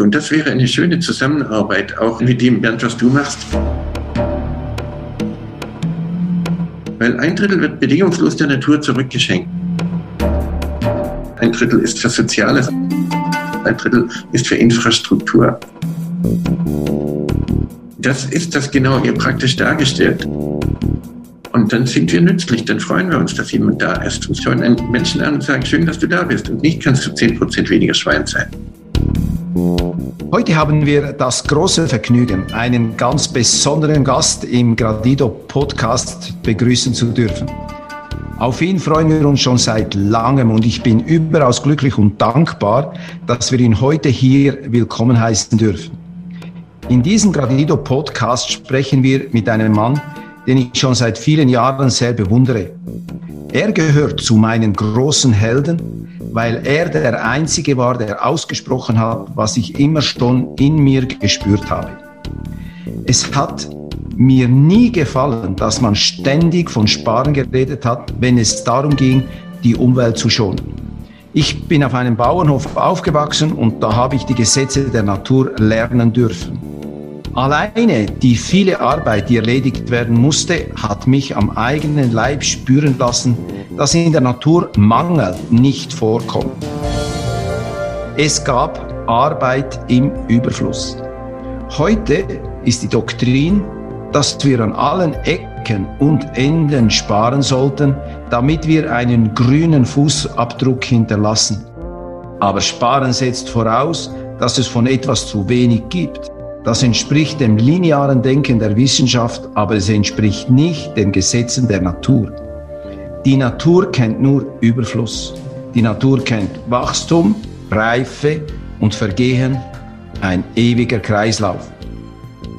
Und das wäre eine schöne Zusammenarbeit, auch mit dem, Bernd, was du machst. Weil ein Drittel wird bedingungslos der Natur zurückgeschenkt. Ein Drittel ist für Soziales, ein Drittel ist für Infrastruktur. Das ist das genau hier praktisch dargestellt. Und dann sind wir nützlich, dann freuen wir uns, dass jemand da ist und schauen einen Menschen an und sagen, schön, dass du da bist. Und nicht kannst du 10% weniger Schwein sein. Heute haben wir das große Vergnügen, einen ganz besonderen Gast im Gradido Podcast begrüßen zu dürfen. Auf ihn freuen wir uns schon seit langem und ich bin überaus glücklich und dankbar, dass wir ihn heute hier willkommen heißen dürfen. In diesem Gradido Podcast sprechen wir mit einem Mann, den ich schon seit vielen Jahren sehr bewundere. Er gehört zu meinen großen Helden, weil er der Einzige war, der ausgesprochen hat, was ich immer schon in mir gespürt habe. Es hat mir nie gefallen, dass man ständig von Sparen geredet hat, wenn es darum ging, die Umwelt zu schonen. Ich bin auf einem Bauernhof aufgewachsen und da habe ich die Gesetze der Natur lernen dürfen. Alleine die viele Arbeit, die erledigt werden musste, hat mich am eigenen Leib spüren lassen, dass in der Natur Mangel nicht vorkommt. Es gab Arbeit im Überfluss. Heute ist die Doktrin, dass wir an allen Ecken und Enden sparen sollten, damit wir einen grünen Fußabdruck hinterlassen. Aber Sparen setzt voraus, dass es von etwas zu wenig gibt. Das entspricht dem linearen Denken der Wissenschaft, aber es entspricht nicht den Gesetzen der Natur. Die Natur kennt nur Überfluss. Die Natur kennt Wachstum, Reife und Vergehen, ein ewiger Kreislauf.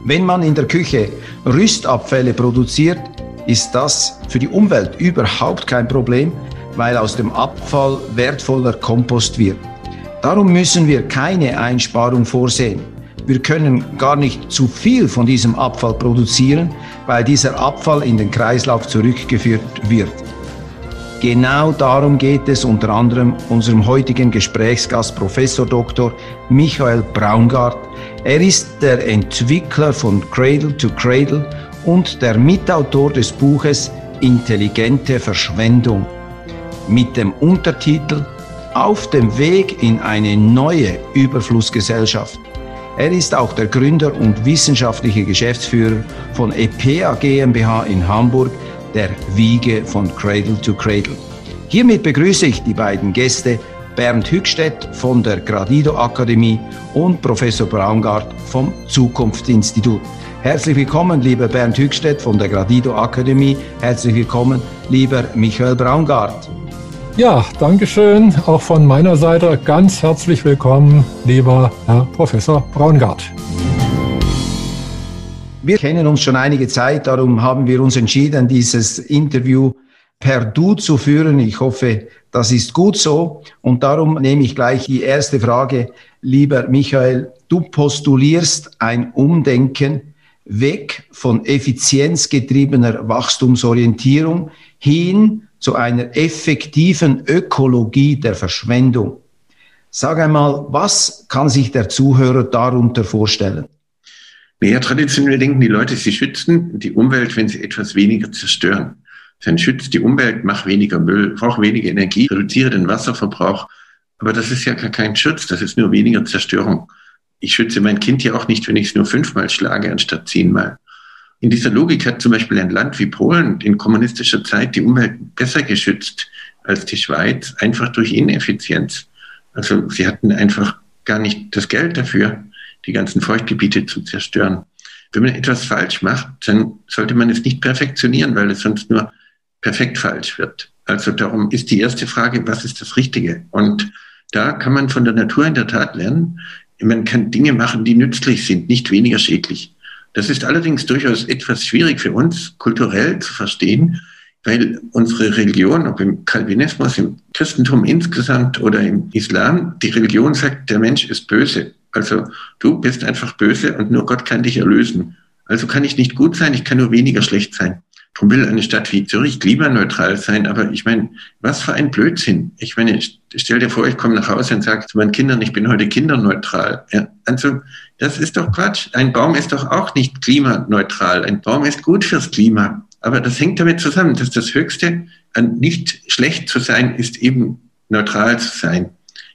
Wenn man in der Küche Rüstabfälle produziert, ist das für die Umwelt überhaupt kein Problem, weil aus dem Abfall wertvoller Kompost wird. Darum müssen wir keine Einsparung vorsehen. Wir können gar nicht zu viel von diesem Abfall produzieren, weil dieser Abfall in den Kreislauf zurückgeführt wird. Genau darum geht es unter anderem unserem heutigen Gesprächsgast Professor Dr. Michael Braungart. Er ist der Entwickler von Cradle to Cradle und der Mitautor des Buches Intelligente Verschwendung mit dem Untertitel Auf dem Weg in eine neue Überflussgesellschaft. Er ist auch der Gründer und wissenschaftliche Geschäftsführer von EPA GmbH in Hamburg, der Wiege von Cradle to Cradle. Hiermit begrüße ich die beiden Gäste, Bernd Hückstedt von der Gradido Akademie und Professor Braungart vom Zukunftsinstitut. Herzlich willkommen, lieber Bernd Hückstedt von der Gradido Akademie. Herzlich willkommen, lieber Michael Braungart. Ja, Dankeschön. Auch von meiner Seite ganz herzlich willkommen, lieber Herr Professor Braungart. Wir kennen uns schon einige Zeit, darum haben wir uns entschieden, dieses Interview per Du zu führen. Ich hoffe, das ist gut so. Und darum nehme ich gleich die erste Frage. Lieber Michael, du postulierst ein Umdenken weg von effizienzgetriebener Wachstumsorientierung hin zu einer effektiven Ökologie der Verschwendung. Sag einmal, was kann sich der Zuhörer darunter vorstellen? Naja, traditionell denken die Leute, sie schützen die Umwelt, wenn sie etwas weniger zerstören. Dann schützt die Umwelt, mach weniger Müll, brauch weniger Energie, reduziere den Wasserverbrauch. Aber das ist ja gar kein Schutz, das ist nur weniger Zerstörung. Ich schütze mein Kind ja auch nicht, wenn ich es nur fünfmal schlage anstatt zehnmal. In dieser Logik hat zum Beispiel ein Land wie Polen in kommunistischer Zeit die Umwelt besser geschützt als die Schweiz, einfach durch Ineffizienz. Also sie hatten einfach gar nicht das Geld dafür, die ganzen Feuchtgebiete zu zerstören. Wenn man etwas falsch macht, dann sollte man es nicht perfektionieren, weil es sonst nur perfekt falsch wird. Also darum ist die erste Frage, was ist das Richtige? Und da kann man von der Natur in der Tat lernen. Man kann Dinge machen, die nützlich sind, nicht weniger schädlich. Das ist allerdings durchaus etwas schwierig für uns kulturell zu verstehen, weil unsere Religion, ob im Calvinismus, im Christentum insgesamt oder im Islam, die Religion sagt, der Mensch ist böse. Also du bist einfach böse und nur Gott kann dich erlösen. Also kann ich nicht gut sein, ich kann nur weniger schlecht sein. Warum will eine Stadt wie Zürich klimaneutral sein? Aber ich meine, was für ein Blödsinn. Ich meine, stell dir vor, ich komme nach Hause und sage zu meinen Kindern, ich bin heute kinderneutral. Ja, also, das ist doch Quatsch. Ein Baum ist doch auch nicht klimaneutral. Ein Baum ist gut fürs Klima. Aber das hängt damit zusammen, dass das Höchste an nicht schlecht zu sein ist eben neutral zu sein.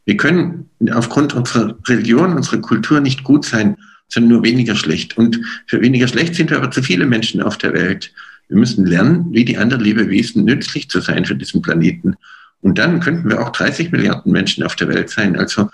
Wir können aufgrund unserer Religion, unserer Kultur nicht gut sein, sondern nur weniger schlecht. Und für weniger schlecht sind wir aber zu viele Menschen auf der Welt. Wir müssen lernen, wie die anderen Lebewesen nützlich zu sein für diesen Planeten. Und dann könnten wir auch 30 Milliarden Menschen auf der Welt sein. Also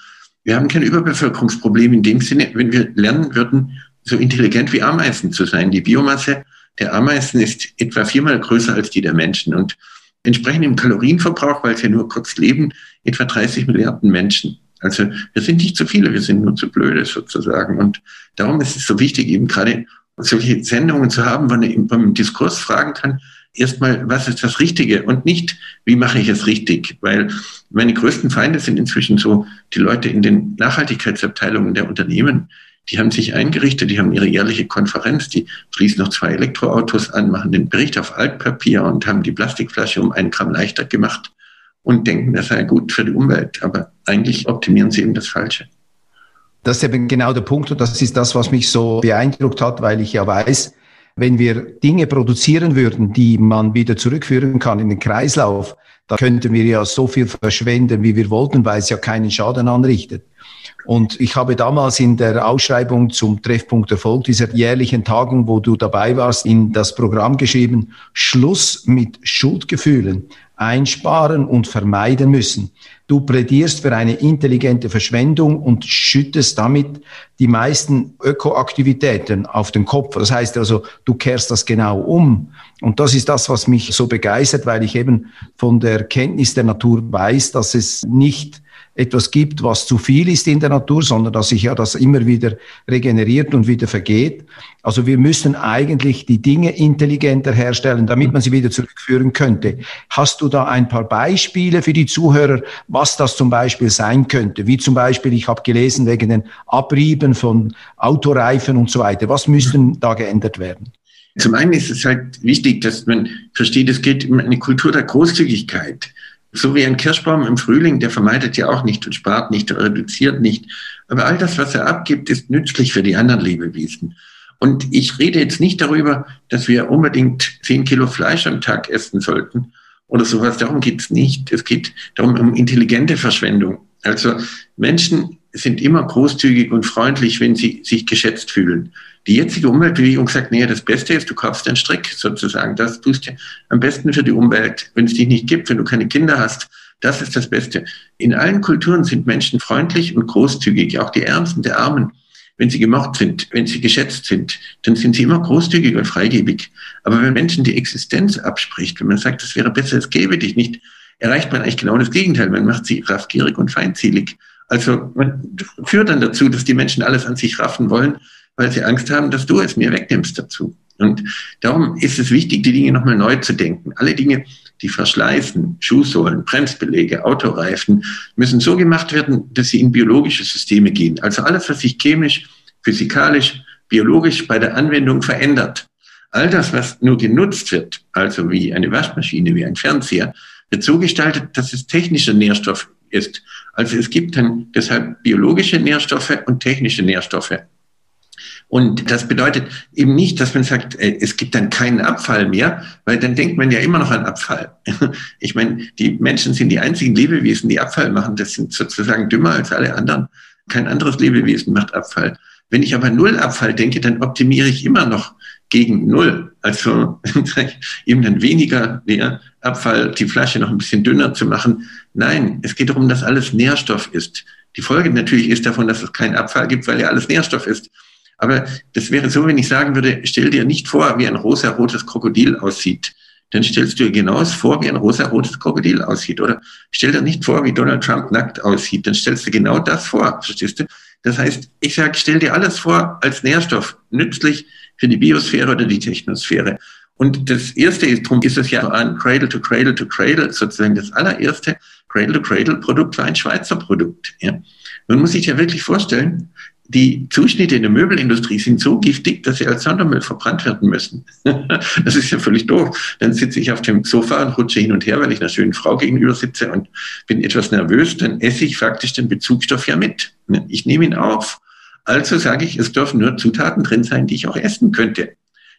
wir haben kein Überbevölkerungsproblem in dem Sinne, wenn wir lernen würden, so intelligent wie Ameisen zu sein. Die Biomasse der Ameisen ist etwa viermal größer als die der Menschen und entsprechend im Kalorienverbrauch, weil sie nur kurz leben, etwa 30 Milliarden Menschen. Also wir sind nicht zu viele, wir sind nur zu blöde sozusagen. Und darum ist es so wichtig, eben gerade solche Sendungen zu haben, wo man beim Diskurs fragen kann, erstmal, was ist das Richtige und nicht, wie mache ich es richtig? Weil meine größten Feinde sind inzwischen so die Leute in den Nachhaltigkeitsabteilungen der Unternehmen. Die haben sich eingerichtet, die haben ihre jährliche Konferenz, die schließen noch zwei Elektroautos an, machen den Bericht auf Altpapier und haben die Plastikflasche um einen Gramm leichter gemacht und denken, das sei gut für die Umwelt. Aber eigentlich optimieren sie eben das Falsche. Das ist eben genau der Punkt und das ist das, was mich so beeindruckt hat, weil ich ja weiß, wenn wir Dinge produzieren würden, die man wieder zurückführen kann in den Kreislauf, da könnten wir ja so viel verschwenden, wie wir wollten, weil es ja keinen Schaden anrichtet. Und ich habe damals in der Ausschreibung zum Treffpunkt Erfolg dieser jährlichen Tagung, wo du dabei warst, in das Programm geschrieben, Schluss mit Schuldgefühlen einsparen und vermeiden müssen. Du plädierst für eine intelligente Verschwendung und schüttest damit die meisten Ökoaktivitäten auf den Kopf. Das heißt also, du kehrst das genau um. Und das ist das, was mich so begeistert, weil ich eben von der Kenntnis der Natur weiß, dass es nicht etwas gibt, was zu viel ist in der Natur, sondern dass sich ja das immer wieder regeneriert und wieder vergeht. Also wir müssen eigentlich die Dinge intelligenter herstellen, damit man sie wieder zurückführen könnte. Hast du da ein paar Beispiele für die Zuhörer, was das zum Beispiel sein könnte? Wie zum Beispiel, ich habe gelesen, wegen den Abrieben von Autoreifen und so weiter. Was müssten da geändert werden? Zum einen ist es halt wichtig, dass man versteht, es geht um eine Kultur der Großzügigkeit. So wie ein Kirschbaum im Frühling, der vermeidet ja auch nicht und spart nicht, reduziert nicht. Aber all das, was er abgibt, ist nützlich für die anderen Lebewesen. Und ich rede jetzt nicht darüber, dass wir unbedingt zehn Kilo Fleisch am Tag essen sollten oder sowas. Darum geht es nicht. Es geht darum um intelligente Verschwendung. Also Menschen sind immer großzügig und freundlich, wenn sie sich geschätzt fühlen. Die jetzige Umweltbewegung sagt, nee, das Beste ist, du kaufst einen Strick sozusagen. Das tust du am besten für die Umwelt. Wenn es dich nicht gibt, wenn du keine Kinder hast, das ist das Beste. In allen Kulturen sind Menschen freundlich und großzügig, auch die Ärmsten der Armen. Wenn sie gemocht sind, wenn sie geschätzt sind, dann sind sie immer großzügig und freigebig. Aber wenn Menschen die Existenz abspricht, wenn man sagt, es wäre besser, es gäbe dich nicht, erreicht man eigentlich genau das Gegenteil. Man macht sie raffgierig und feindselig. Also man führt dann dazu, dass die Menschen alles an sich raffen wollen weil sie Angst haben, dass du es mir wegnimmst dazu. Und darum ist es wichtig, die Dinge nochmal neu zu denken. Alle Dinge, die verschleißen, Schuhsohlen, Bremsbeläge, Autoreifen, müssen so gemacht werden, dass sie in biologische Systeme gehen. Also alles, was sich chemisch, physikalisch, biologisch bei der Anwendung verändert. All das, was nur genutzt wird, also wie eine Waschmaschine, wie ein Fernseher, wird so gestaltet, dass es technischer Nährstoff ist. Also es gibt dann deshalb biologische Nährstoffe und technische Nährstoffe. Und das bedeutet eben nicht, dass man sagt, äh, es gibt dann keinen Abfall mehr, weil dann denkt man ja immer noch an Abfall. Ich meine, die Menschen sind die einzigen Lebewesen, die Abfall machen. Das sind sozusagen dümmer als alle anderen. Kein anderes Lebewesen macht Abfall. Wenn ich aber Null Abfall denke, dann optimiere ich immer noch gegen Null. Also eben dann weniger ja, Abfall, die Flasche noch ein bisschen dünner zu machen. Nein, es geht darum, dass alles Nährstoff ist. Die Folge natürlich ist davon, dass es keinen Abfall gibt, weil ja alles Nährstoff ist. Aber das wäre so, wenn ich sagen würde, stell dir nicht vor, wie ein rosa-rotes Krokodil aussieht. Dann stellst du dir genauso vor, wie ein rosa-rotes Krokodil aussieht. Oder stell dir nicht vor, wie Donald Trump nackt aussieht. Dann stellst du genau das vor. Verstehst du? Das heißt, ich sage, stell dir alles vor als Nährstoff, nützlich für die Biosphäre oder die Technosphäre. Und das erste ist, darum ist es ja ein Cradle to Cradle to Cradle, sozusagen das allererste Cradle to Cradle Produkt war ein Schweizer Produkt. Ja. Man muss sich ja wirklich vorstellen, die Zuschnitte in der Möbelindustrie sind so giftig, dass sie als Sondermüll verbrannt werden müssen. das ist ja völlig doof. Dann sitze ich auf dem Sofa und rutsche hin und her, weil ich einer schönen Frau gegenüber sitze und bin etwas nervös, dann esse ich faktisch den Bezugstoff ja mit. Ich nehme ihn auf. Also sage ich, es dürfen nur Zutaten drin sein, die ich auch essen könnte.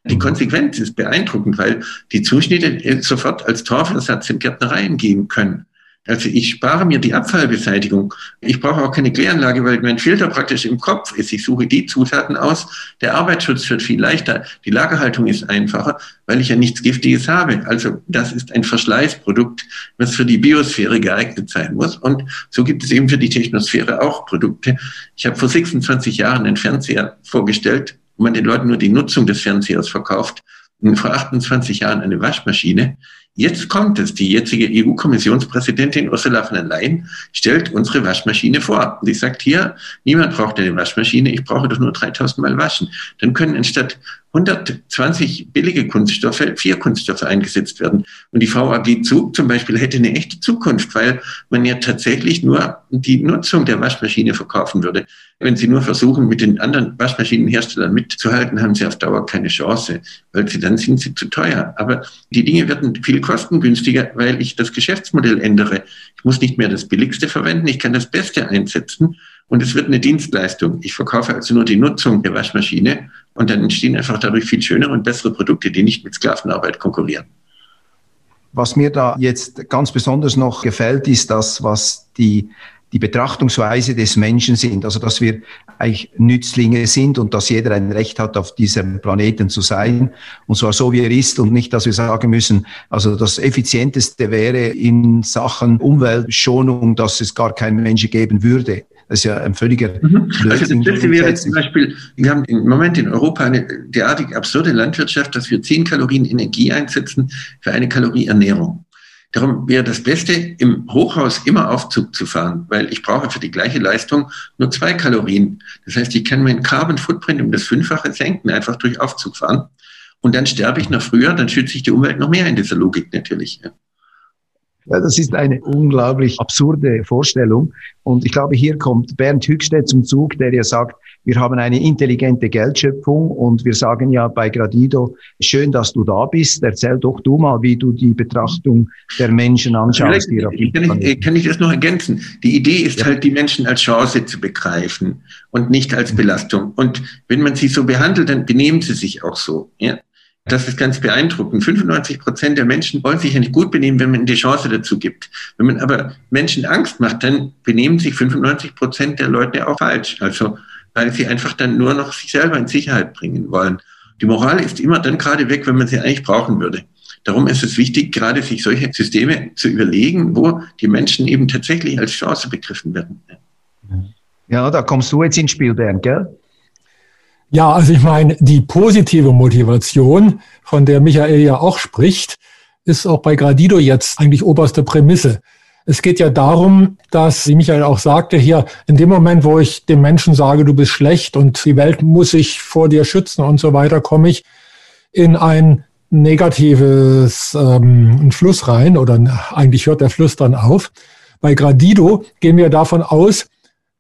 Die Konsequenz ist beeindruckend, weil die Zuschnitte sofort als Torfersatz in Gärtnereien gehen können. Also ich spare mir die Abfallbeseitigung. Ich brauche auch keine Kläranlage, weil mein Filter praktisch im Kopf ist. Ich suche die Zutaten aus. Der Arbeitsschutz wird viel leichter. Die Lagerhaltung ist einfacher, weil ich ja nichts Giftiges habe. Also das ist ein Verschleißprodukt, was für die Biosphäre geeignet sein muss. Und so gibt es eben für die Technosphäre auch Produkte. Ich habe vor 26 Jahren einen Fernseher vorgestellt, wo man den Leuten nur die Nutzung des Fernsehers verkauft. Und vor 28 Jahren eine Waschmaschine. Jetzt kommt es. Die jetzige EU-Kommissionspräsidentin Ursula von der Leyen stellt unsere Waschmaschine vor. Sie sagt hier, niemand braucht eine Waschmaschine, ich brauche doch nur 3000 Mal waschen. Dann können anstatt 120 billige Kunststoffe, vier Kunststoffe eingesetzt werden. Und die VAG Zug zum Beispiel hätte eine echte Zukunft, weil man ja tatsächlich nur die Nutzung der Waschmaschine verkaufen würde. Wenn Sie nur versuchen, mit den anderen Waschmaschinenherstellern mitzuhalten, haben Sie auf Dauer keine Chance, weil Sie dann sind Sie zu teuer. Aber die Dinge werden viel kostengünstiger, weil ich das Geschäftsmodell ändere. Ich muss nicht mehr das Billigste verwenden, ich kann das Beste einsetzen und es wird eine Dienstleistung. Ich verkaufe also nur die Nutzung der Waschmaschine und dann entstehen einfach dadurch viel schönere und bessere Produkte, die nicht mit Sklavenarbeit konkurrieren. Was mir da jetzt ganz besonders noch gefällt, ist das, was die die Betrachtungsweise des Menschen sind. Also, dass wir eigentlich Nützlinge sind und dass jeder ein Recht hat, auf diesem Planeten zu sein. Und zwar so, wie er ist und nicht, dass wir sagen müssen, also das Effizienteste wäre in Sachen Umweltschonung, dass es gar keinen Menschen geben würde. Das ist ja ein völliger mhm. Also das Beste wäre zum Beispiel, wir haben im Moment in Europa eine derartig absurde Landwirtschaft, dass wir zehn Kalorien Energie einsetzen für eine Kalorie Ernährung. Darum wäre das Beste, im Hochhaus immer Aufzug zu fahren, weil ich brauche für die gleiche Leistung nur zwei Kalorien. Das heißt, ich kann meinen Carbon Footprint um das Fünffache senken, einfach durch Aufzug fahren. Und dann sterbe ich noch früher, dann schütze ich die Umwelt noch mehr in dieser Logik natürlich. Das ist eine unglaublich absurde Vorstellung. Und ich glaube, hier kommt Bernd Hückstedt zum Zug, der ja sagt, wir haben eine intelligente Geldschöpfung und wir sagen ja bei Gradido, schön, dass du da bist. Erzähl doch du mal, wie du die Betrachtung der Menschen anschaust. Auf kann, ich, kann ich das noch ergänzen? Die Idee ist ja. halt, die Menschen als Chance zu begreifen und nicht als Belastung. Und wenn man sie so behandelt, dann benehmen sie sich auch so. Ja? Das ist ganz beeindruckend. 95 Prozent der Menschen wollen sich ja nicht gut benehmen, wenn man die Chance dazu gibt. Wenn man aber Menschen Angst macht, dann benehmen sich 95 Prozent der Leute auch falsch. Also, weil sie einfach dann nur noch sich selber in Sicherheit bringen wollen. Die Moral ist immer dann gerade weg, wenn man sie eigentlich brauchen würde. Darum ist es wichtig, gerade sich solche Systeme zu überlegen, wo die Menschen eben tatsächlich als Chance begriffen werden. Ja, da kommst du jetzt ins Spiel, Bernd, gell? Ja, also ich meine, die positive Motivation, von der Michael ja auch spricht, ist auch bei Gradido jetzt eigentlich oberste Prämisse. Es geht ja darum, dass, wie Michael auch sagte, hier in dem Moment, wo ich dem Menschen sage, du bist schlecht und die Welt muss sich vor dir schützen und so weiter, komme ich in ein negatives ähm, Fluss rein oder eigentlich hört der Fluss dann auf. Bei Gradido gehen wir davon aus,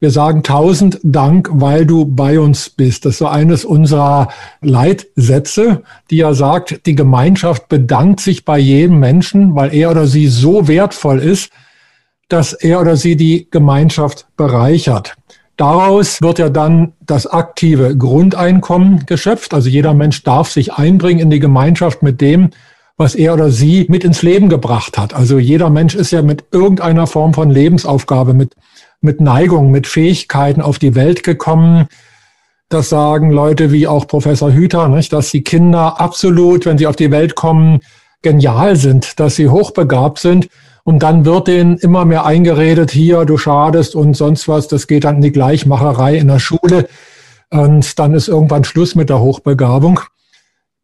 wir sagen tausend Dank, weil du bei uns bist. Das ist so eines unserer Leitsätze, die ja sagt, die Gemeinschaft bedankt sich bei jedem Menschen, weil er oder sie so wertvoll ist, dass er oder sie die Gemeinschaft bereichert. Daraus wird ja dann das aktive Grundeinkommen geschöpft. Also jeder Mensch darf sich einbringen in die Gemeinschaft mit dem, was er oder sie mit ins Leben gebracht hat. Also jeder Mensch ist ja mit irgendeiner Form von Lebensaufgabe, mit mit Neigung, mit Fähigkeiten auf die Welt gekommen. Das sagen Leute wie auch Professor Hüter, nicht, dass die Kinder absolut, wenn sie auf die Welt kommen, genial sind, dass sie hochbegabt sind. Und dann wird denen immer mehr eingeredet, hier, du schadest und sonst was. Das geht dann in die Gleichmacherei in der Schule. Und dann ist irgendwann Schluss mit der Hochbegabung.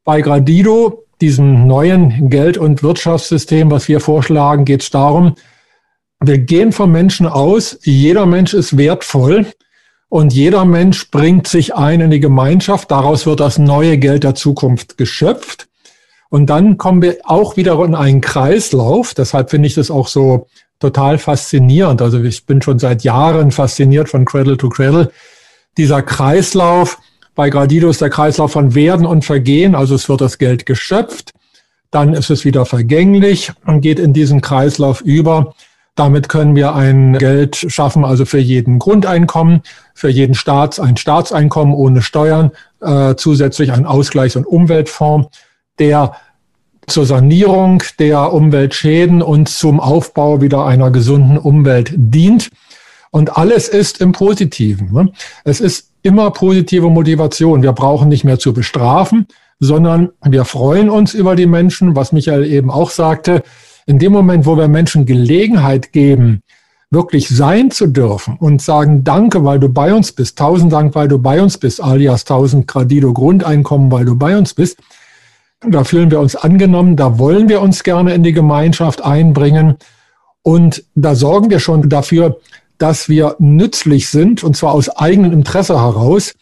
Bei Gradido, diesem neuen Geld- und Wirtschaftssystem, was wir vorschlagen, geht es darum, wir gehen vom Menschen aus, jeder Mensch ist wertvoll und jeder Mensch bringt sich ein in die Gemeinschaft. Daraus wird das neue Geld der Zukunft geschöpft. Und dann kommen wir auch wieder in einen Kreislauf. Deshalb finde ich das auch so total faszinierend. Also ich bin schon seit Jahren fasziniert von Cradle to Cradle. dieser Kreislauf, bei Gradido ist der Kreislauf von Werden und Vergehen, also es wird das Geld geschöpft, dann ist es wieder vergänglich und geht in diesen Kreislauf über. Damit können wir ein Geld schaffen, also für jeden Grundeinkommen, für jeden Staats ein Staatseinkommen ohne Steuern, äh, zusätzlich ein Ausgleichs- und Umweltfonds, der zur Sanierung der Umweltschäden und zum Aufbau wieder einer gesunden Umwelt dient. Und alles ist im Positiven. Ne? Es ist immer positive Motivation. Wir brauchen nicht mehr zu bestrafen, sondern wir freuen uns über die Menschen, was Michael eben auch sagte. In dem Moment, wo wir Menschen Gelegenheit geben, wirklich sein zu dürfen und sagen, danke, weil du bei uns bist, tausend Dank, weil du bei uns bist, alias tausend Gradido Grundeinkommen, weil du bei uns bist, da fühlen wir uns angenommen, da wollen wir uns gerne in die Gemeinschaft einbringen und da sorgen wir schon dafür, dass wir nützlich sind, und zwar aus eigenem Interesse heraus.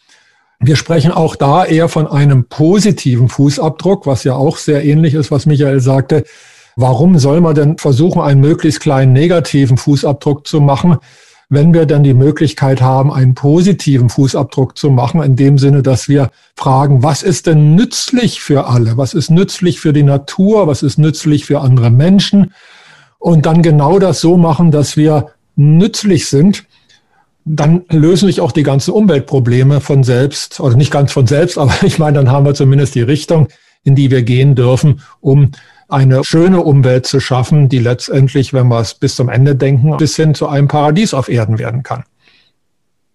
Wir sprechen auch da eher von einem positiven Fußabdruck, was ja auch sehr ähnlich ist, was Michael sagte. Warum soll man denn versuchen, einen möglichst kleinen negativen Fußabdruck zu machen, wenn wir dann die Möglichkeit haben, einen positiven Fußabdruck zu machen, in dem Sinne, dass wir fragen, was ist denn nützlich für alle? Was ist nützlich für die Natur? Was ist nützlich für andere Menschen? Und dann genau das so machen, dass wir nützlich sind, dann lösen sich auch die ganzen Umweltprobleme von selbst, oder nicht ganz von selbst, aber ich meine, dann haben wir zumindest die Richtung, in die wir gehen dürfen, um eine schöne Umwelt zu schaffen, die letztendlich, wenn wir es bis zum Ende denken, bis hin zu einem Paradies auf Erden werden kann.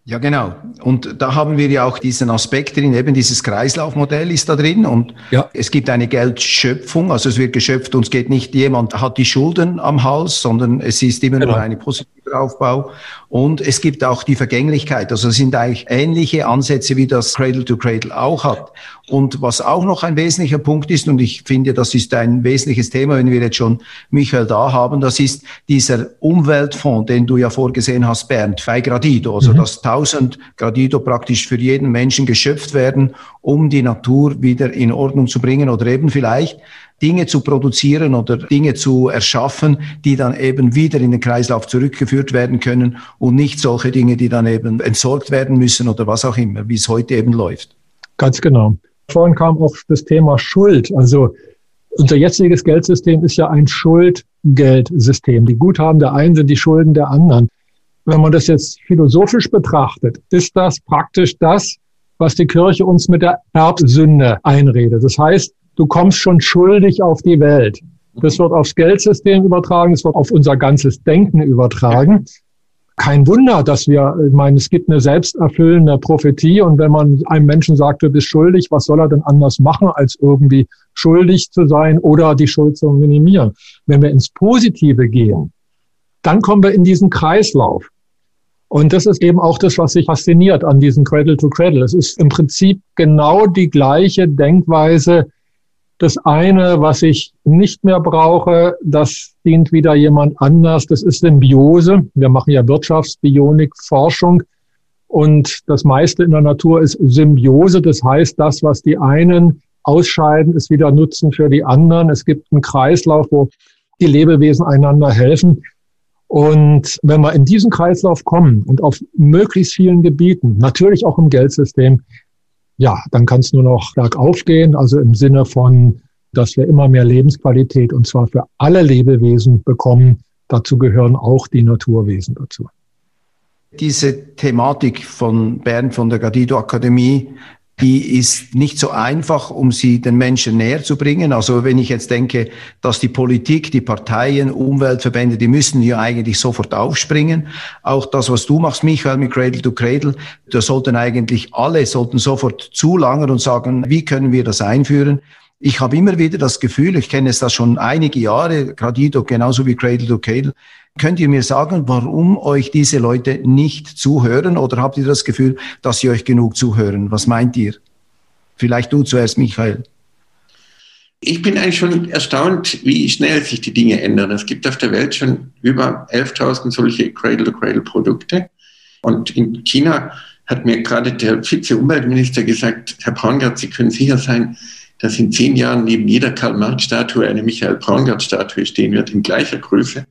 Ja, genau. Und da haben wir ja auch diesen Aspekt drin, eben dieses Kreislaufmodell ist da drin und ja. es gibt eine Geldschöpfung, also es wird geschöpft und es geht nicht, jemand hat die Schulden am Hals, sondern es ist immer genau. nur eine positive Aufbau und es gibt auch die Vergänglichkeit. Also es sind eigentlich ähnliche Ansätze, wie das Cradle to Cradle auch hat. Und was auch noch ein wesentlicher Punkt ist, und ich finde, das ist ein wesentliches Thema, wenn wir jetzt schon Michael da haben, das ist dieser Umweltfonds, den du ja vorgesehen hast, Bernd, bei Gradido, also mhm. dass 1000 Gradido praktisch für jeden Menschen geschöpft werden, um die Natur wieder in Ordnung zu bringen oder eben vielleicht Dinge zu produzieren oder Dinge zu erschaffen, die dann eben wieder in den Kreislauf zurückgeführt werden können und nicht solche Dinge, die dann eben entsorgt werden müssen oder was auch immer, wie es heute eben läuft. Ganz genau. Vorhin kam auch das Thema Schuld. Also unser jetziges Geldsystem ist ja ein Schuldgeldsystem. Die Guthaben der einen sind die Schulden der anderen. Wenn man das jetzt philosophisch betrachtet, ist das praktisch das, was die Kirche uns mit der Erbsünde einredet. Das heißt, du kommst schon schuldig auf die Welt. Das wird aufs Geldsystem übertragen, das wird auf unser ganzes Denken übertragen. Kein Wunder, dass wir, ich meine, es gibt eine selbsterfüllende Prophetie und wenn man einem Menschen sagt, du bist schuldig, was soll er denn anders machen, als irgendwie schuldig zu sein oder die Schuld zu minimieren? Wenn wir ins Positive gehen, dann kommen wir in diesen Kreislauf. Und das ist eben auch das, was sich fasziniert an diesem Cradle to Cradle. Es ist im Prinzip genau die gleiche Denkweise, das eine, was ich nicht mehr brauche, das dient wieder jemand anders. Das ist Symbiose. Wir machen ja Wirtschaftsbionik, Forschung. Und das meiste in der Natur ist Symbiose. Das heißt, das, was die einen ausscheiden, ist wieder Nutzen für die anderen. Es gibt einen Kreislauf, wo die Lebewesen einander helfen. Und wenn wir in diesen Kreislauf kommen und auf möglichst vielen Gebieten, natürlich auch im Geldsystem, ja, dann kann es nur noch bergauf gehen, also im Sinne von, dass wir immer mehr Lebensqualität und zwar für alle Lebewesen bekommen. Dazu gehören auch die Naturwesen dazu. Diese Thematik von Bernd von der Gadido Akademie die ist nicht so einfach, um sie den Menschen näher zu bringen. Also wenn ich jetzt denke, dass die Politik, die Parteien, Umweltverbände, die müssen ja eigentlich sofort aufspringen. Auch das, was du machst, Michael, mit Cradle to Cradle, da sollten eigentlich alle, sollten sofort zulangern und sagen, wie können wir das einführen? Ich habe immer wieder das Gefühl, ich kenne es das schon einige Jahre, Gradido genauso wie Cradle to Cradle, Könnt ihr mir sagen, warum euch diese Leute nicht zuhören oder habt ihr das Gefühl, dass sie euch genug zuhören? Was meint ihr? Vielleicht du zuerst, Michael. Ich bin eigentlich schon erstaunt, wie schnell sich die Dinge ändern. Es gibt auf der Welt schon über 11.000 solche Cradle-to-Cradle-Produkte. Und in China hat mir gerade der Vize-Umweltminister gesagt, Herr Braungart, Sie können sicher sein, dass in zehn Jahren neben jeder Karl-Marx-Statue eine Michael Braungart-Statue stehen wird in gleicher Größe.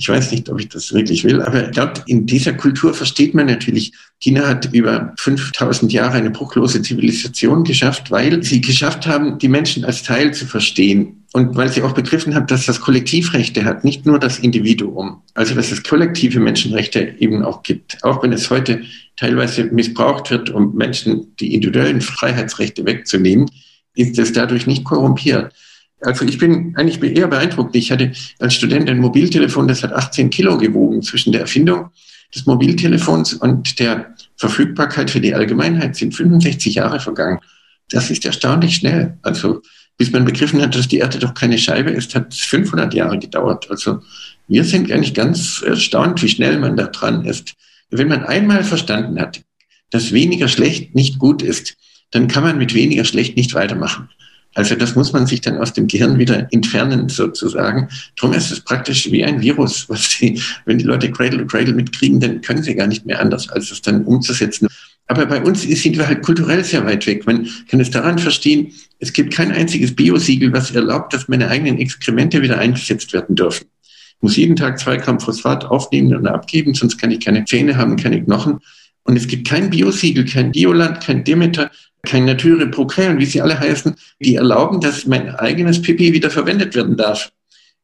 Ich weiß nicht, ob ich das wirklich will, aber ich glaube, in dieser Kultur versteht man natürlich, China hat über 5000 Jahre eine bruchlose Zivilisation geschafft, weil sie geschafft haben, die Menschen als Teil zu verstehen. Und weil sie auch begriffen haben, dass das Kollektivrechte hat, nicht nur das Individuum. Also, dass es kollektive Menschenrechte eben auch gibt. Auch wenn es heute teilweise missbraucht wird, um Menschen die individuellen Freiheitsrechte wegzunehmen, ist es dadurch nicht korrumpiert. Also ich bin eigentlich eher beeindruckt. Ich hatte als Student ein Mobiltelefon, das hat 18 Kilo gewogen. Zwischen der Erfindung des Mobiltelefons und der Verfügbarkeit für die Allgemeinheit sind 65 Jahre vergangen. Das ist erstaunlich schnell. Also bis man begriffen hat, dass die Erde doch keine Scheibe ist, hat es 500 Jahre gedauert. Also wir sind eigentlich ganz erstaunt, wie schnell man da dran ist. Wenn man einmal verstanden hat, dass weniger schlecht nicht gut ist, dann kann man mit weniger schlecht nicht weitermachen. Also das muss man sich dann aus dem Gehirn wieder entfernen sozusagen. Darum ist es praktisch wie ein Virus, was die, wenn die Leute Cradle to Cradle mitkriegen, dann können sie gar nicht mehr anders, als es dann umzusetzen. Aber bei uns sind wir halt kulturell sehr weit weg. Man kann es daran verstehen, es gibt kein einziges Biosiegel, was erlaubt, dass meine eigenen Exkremente wieder eingesetzt werden dürfen. Ich muss jeden Tag zwei Gramm Phosphat aufnehmen und abgeben, sonst kann ich keine Zähne haben, keine Knochen. Und es gibt kein Biosiegel, kein Bioland, kein Demeter, Nature Procare und wie sie alle heißen, die erlauben, dass mein eigenes Pipi wieder verwendet werden darf.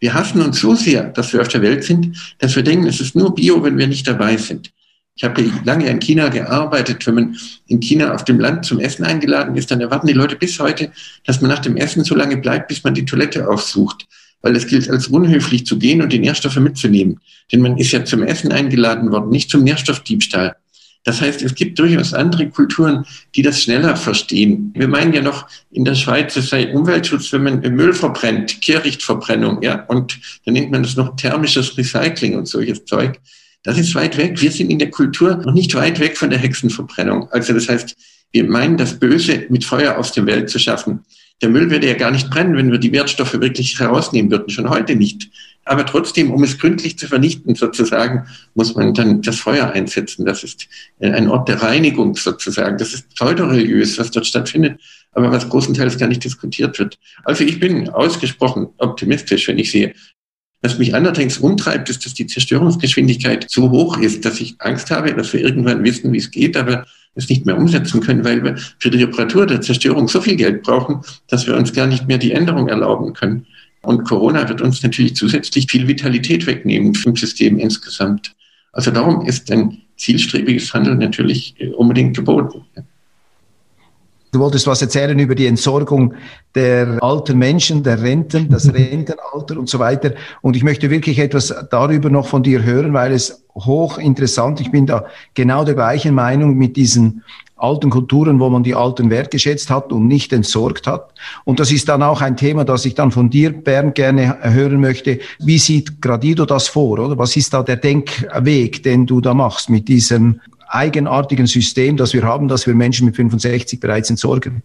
Wir hassen uns so sehr, dass wir auf der Welt sind, dass wir denken, es ist nur Bio, wenn wir nicht dabei sind. Ich habe lange in China gearbeitet. Wenn man in China auf dem Land zum Essen eingeladen ist, dann erwarten die Leute bis heute, dass man nach dem Essen so lange bleibt, bis man die Toilette aufsucht. Weil es gilt als unhöflich zu gehen und die Nährstoffe mitzunehmen. Denn man ist ja zum Essen eingeladen worden, nicht zum Nährstoffdiebstahl. Das heißt, es gibt durchaus andere Kulturen, die das schneller verstehen. Wir meinen ja noch, in der Schweiz es sei Umweltschutz, wenn man Müll verbrennt, Kehrichtverbrennung, ja, und dann nennt man das noch thermisches Recycling und solches Zeug. Das ist weit weg. Wir sind in der Kultur noch nicht weit weg von der Hexenverbrennung. Also das heißt, wir meinen, das Böse mit Feuer aus der Welt zu schaffen. Der Müll würde ja gar nicht brennen, wenn wir die Wertstoffe wirklich herausnehmen würden, schon heute nicht. Aber trotzdem, um es gründlich zu vernichten, sozusagen, muss man dann das Feuer einsetzen. Das ist ein Ort der Reinigung sozusagen. Das ist pseudoreligiös, was dort stattfindet, aber was großenteils gar nicht diskutiert wird. Also ich bin ausgesprochen optimistisch, wenn ich sehe. Was mich allerdings umtreibt, ist, dass die Zerstörungsgeschwindigkeit so hoch ist, dass ich Angst habe, dass wir irgendwann wissen, wie es geht, aber es nicht mehr umsetzen können, weil wir für die Reparatur der Zerstörung so viel Geld brauchen, dass wir uns gar nicht mehr die Änderung erlauben können. Und Corona wird uns natürlich zusätzlich viel Vitalität wegnehmen im System insgesamt. Also darum ist ein zielstrebiges Handeln natürlich äh, unbedingt geboten. Du wolltest was erzählen über die Entsorgung der alten Menschen, der Renten, das Rentenalter und so weiter. Und ich möchte wirklich etwas darüber noch von dir hören, weil es hochinteressant, ich bin da genau der gleichen Meinung mit diesen alten Kulturen, wo man die Alten wertgeschätzt hat und nicht entsorgt hat. Und das ist dann auch ein Thema, das ich dann von dir, Bernd, gerne hören möchte. Wie sieht Gradido das vor, oder? Was ist da der Denkweg, den du da machst mit diesem eigenartigen System, das wir haben, dass wir Menschen mit 65 bereits entsorgen?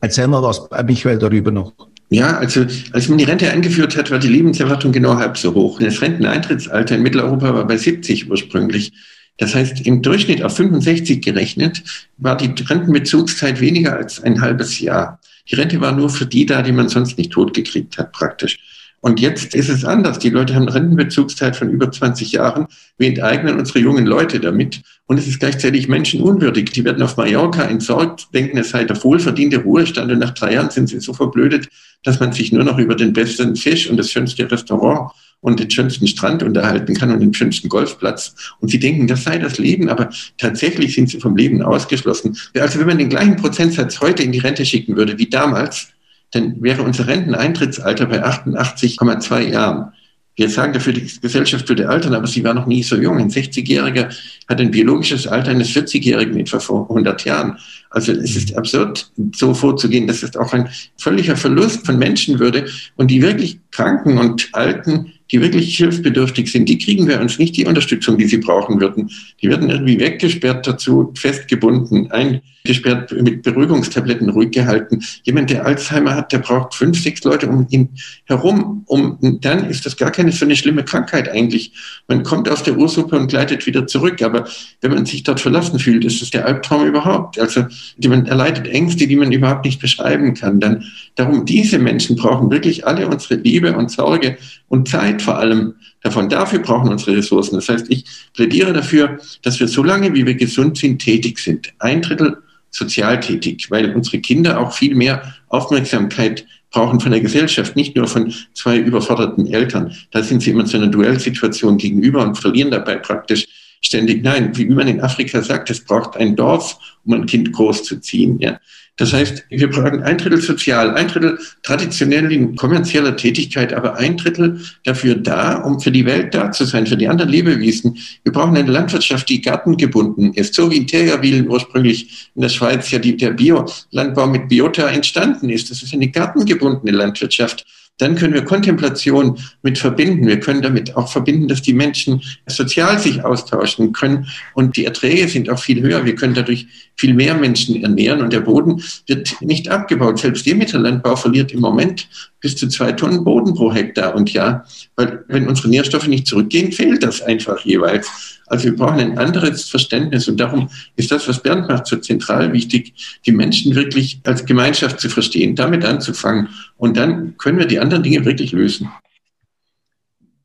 Erzähl mal was, Michael, darüber noch. Ja, also als man die Rente eingeführt hat, war die Lebenserwartung genau halb so hoch. Das Renteneintrittsalter in Mitteleuropa war bei 70 ursprünglich. Das heißt, im Durchschnitt auf 65 gerechnet war die Rentenbezugszeit weniger als ein halbes Jahr. Die Rente war nur für die da, die man sonst nicht totgekriegt hat, praktisch. Und jetzt ist es anders. Die Leute haben Rentenbezugszeit von über 20 Jahren. Wir enteignen unsere jungen Leute damit. Und es ist gleichzeitig menschenunwürdig. Die werden auf Mallorca entsorgt, denken, es sei der wohlverdiente Ruhestand. Und nach drei Jahren sind sie so verblödet, dass man sich nur noch über den besten Fisch und das schönste Restaurant und den schönsten Strand unterhalten kann und den schönsten Golfplatz. Und sie denken, das sei das Leben, aber tatsächlich sind sie vom Leben ausgeschlossen. Also wenn man den gleichen Prozentsatz heute in die Rente schicken würde wie damals, dann wäre unser Renteneintrittsalter bei 88,2 Jahren. Wir sagen dafür, die Gesellschaft würde altern, aber sie war noch nie so jung. Ein 60-Jähriger hat ein biologisches Alter eines 40-Jährigen etwa vor 100 Jahren. Also es ist absurd, so vorzugehen. Das ist auch ein völliger Verlust von Menschenwürde. Und die wirklich Kranken und Alten die wirklich hilfsbedürftig sind, die kriegen bei uns nicht die Unterstützung, die sie brauchen würden. Die werden irgendwie weggesperrt dazu, festgebunden, eingesperrt, mit Beruhigungstabletten ruhig gehalten. Jemand, der Alzheimer hat, der braucht fünf, sechs Leute um ihn herum. Um, dann ist das gar keine so eine schlimme Krankheit eigentlich. Man kommt aus der Ursuppe und gleitet wieder zurück. Aber wenn man sich dort verlassen fühlt, ist es der Albtraum überhaupt. Also man erleidet Ängste, die man überhaupt nicht beschreiben kann. Dann darum, diese Menschen brauchen wirklich alle unsere Liebe und Sorge und Zeit profitiert vor allem davon. Dafür brauchen unsere Ressourcen. Das heißt, ich plädiere dafür, dass wir so lange, wie wir gesund sind, tätig sind. Ein Drittel sozial tätig, weil unsere Kinder auch viel mehr Aufmerksamkeit brauchen von der Gesellschaft, nicht nur von zwei überforderten Eltern. Da sind sie immer zu einer Duellsituation gegenüber und verlieren dabei praktisch ständig. Nein, wie man in Afrika sagt, es braucht ein Dorf, um ein Kind großzuziehen. Ja. Das heißt, wir brauchen ein Drittel sozial, ein Drittel traditionell in kommerzieller Tätigkeit, aber ein Drittel dafür da, um für die Welt da zu sein, für die anderen Lebewesen. Wir brauchen eine Landwirtschaft, die gartengebunden ist, so wie in Tergawilen ursprünglich in der Schweiz ja die, der Biolandbau mit Biota entstanden ist. Das ist eine gartengebundene Landwirtschaft dann können wir Kontemplation mit verbinden. Wir können damit auch verbinden, dass die Menschen sozial sich austauschen können und die Erträge sind auch viel höher. Wir können dadurch viel mehr Menschen ernähren und der Boden wird nicht abgebaut. Selbst Demeterlandbau verliert im Moment bis zu zwei Tonnen Boden pro Hektar und Jahr, weil wenn unsere Nährstoffe nicht zurückgehen, fehlt das einfach jeweils. Also wir brauchen ein anderes Verständnis und darum ist das, was Bernd macht, so zentral wichtig, die Menschen wirklich als Gemeinschaft zu verstehen, damit anzufangen und dann können wir die anderen Dinge wirklich lösen.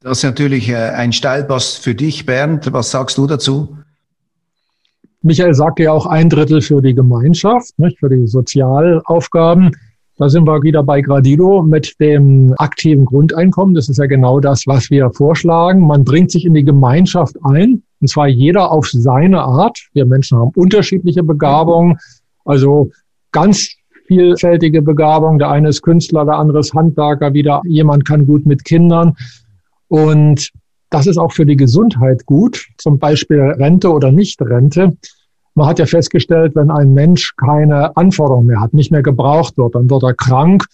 Das ist natürlich äh, ein Steilpass für dich, Bernd. Was sagst du dazu? Michael sagte ja auch ein Drittel für die Gemeinschaft, nicht, für die Sozialaufgaben. Da sind wir wieder bei Gradido mit dem aktiven Grundeinkommen. Das ist ja genau das, was wir vorschlagen. Man bringt sich in die Gemeinschaft ein, und zwar jeder auf seine Art. Wir Menschen haben unterschiedliche Begabungen, also ganz vielfältige Begabungen. Der eine ist Künstler, der andere ist Handwerker, wieder jemand kann gut mit Kindern. Und das ist auch für die Gesundheit gut, zum Beispiel Rente oder Nicht-Rente. Man hat ja festgestellt, wenn ein Mensch keine Anforderungen mehr hat, nicht mehr gebraucht wird, dann wird er krank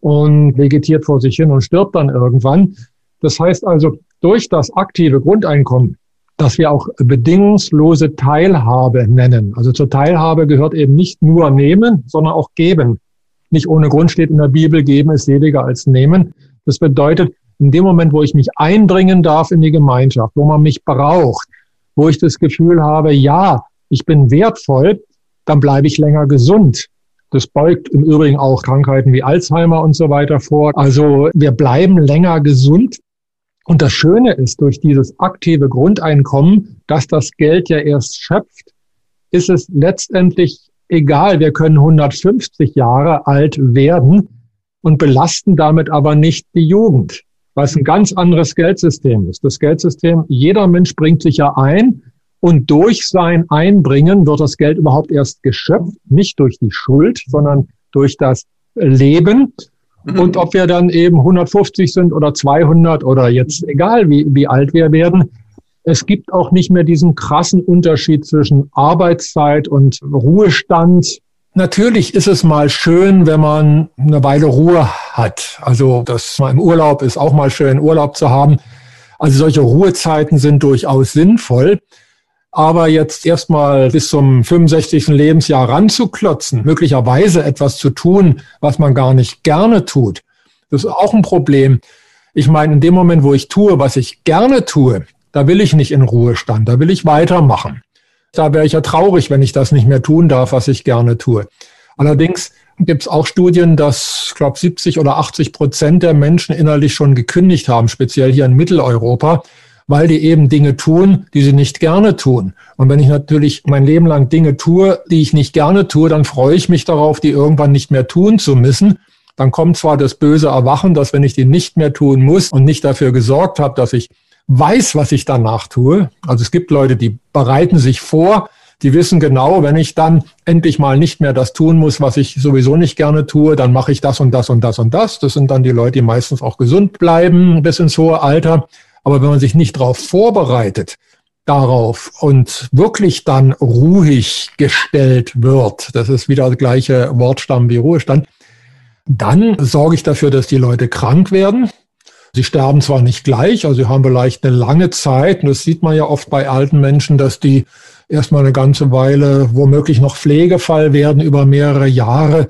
und vegetiert vor sich hin und stirbt dann irgendwann. Das heißt also, durch das aktive Grundeinkommen, das wir auch bedingungslose Teilhabe nennen. Also zur Teilhabe gehört eben nicht nur nehmen, sondern auch geben. Nicht ohne Grund steht in der Bibel, geben ist seliger als nehmen. Das bedeutet, in dem Moment, wo ich mich einbringen darf in die Gemeinschaft, wo man mich braucht, wo ich das Gefühl habe, ja, ich bin wertvoll, dann bleibe ich länger gesund. Das beugt im Übrigen auch Krankheiten wie Alzheimer und so weiter vor. Also wir bleiben länger gesund. Und das Schöne ist, durch dieses aktive Grundeinkommen, dass das Geld ja erst schöpft, ist es letztendlich egal. Wir können 150 Jahre alt werden und belasten damit aber nicht die Jugend, was ein ganz anderes Geldsystem ist. Das Geldsystem, jeder Mensch bringt sich ja ein und durch sein Einbringen wird das Geld überhaupt erst geschöpft, nicht durch die Schuld, sondern durch das Leben. Mhm. Und ob wir dann eben 150 sind oder 200 oder jetzt egal, wie, wie alt wir werden, es gibt auch nicht mehr diesen krassen Unterschied zwischen Arbeitszeit und Ruhestand. Natürlich ist es mal schön, wenn man eine Weile Ruhe hat. Also das mal im Urlaub ist auch mal schön, Urlaub zu haben. Also solche Ruhezeiten sind durchaus sinnvoll. Aber jetzt erstmal bis zum 65. Lebensjahr ranzuklotzen, möglicherweise etwas zu tun, was man gar nicht gerne tut, das ist auch ein Problem. Ich meine, in dem Moment, wo ich tue, was ich gerne tue, da will ich nicht in Ruhestand, da will ich weitermachen. Da wäre ich ja traurig, wenn ich das nicht mehr tun darf, was ich gerne tue. Allerdings gibt es auch Studien, dass, ich glaube, 70 oder 80 Prozent der Menschen innerlich schon gekündigt haben, speziell hier in Mitteleuropa weil die eben Dinge tun, die sie nicht gerne tun. Und wenn ich natürlich mein Leben lang Dinge tue, die ich nicht gerne tue, dann freue ich mich darauf, die irgendwann nicht mehr tun zu müssen. Dann kommt zwar das böse Erwachen, dass wenn ich die nicht mehr tun muss und nicht dafür gesorgt habe, dass ich weiß, was ich danach tue. Also es gibt Leute, die bereiten sich vor, die wissen genau, wenn ich dann endlich mal nicht mehr das tun muss, was ich sowieso nicht gerne tue, dann mache ich das und das und das und das. Das sind dann die Leute, die meistens auch gesund bleiben bis ins hohe Alter. Aber wenn man sich nicht darauf vorbereitet, darauf und wirklich dann ruhig gestellt wird, das ist wieder der gleiche Wortstamm wie Ruhestand, dann sorge ich dafür, dass die Leute krank werden. Sie sterben zwar nicht gleich, also sie haben vielleicht eine lange Zeit, und das sieht man ja oft bei alten Menschen, dass die erstmal eine ganze Weile womöglich noch Pflegefall werden über mehrere Jahre.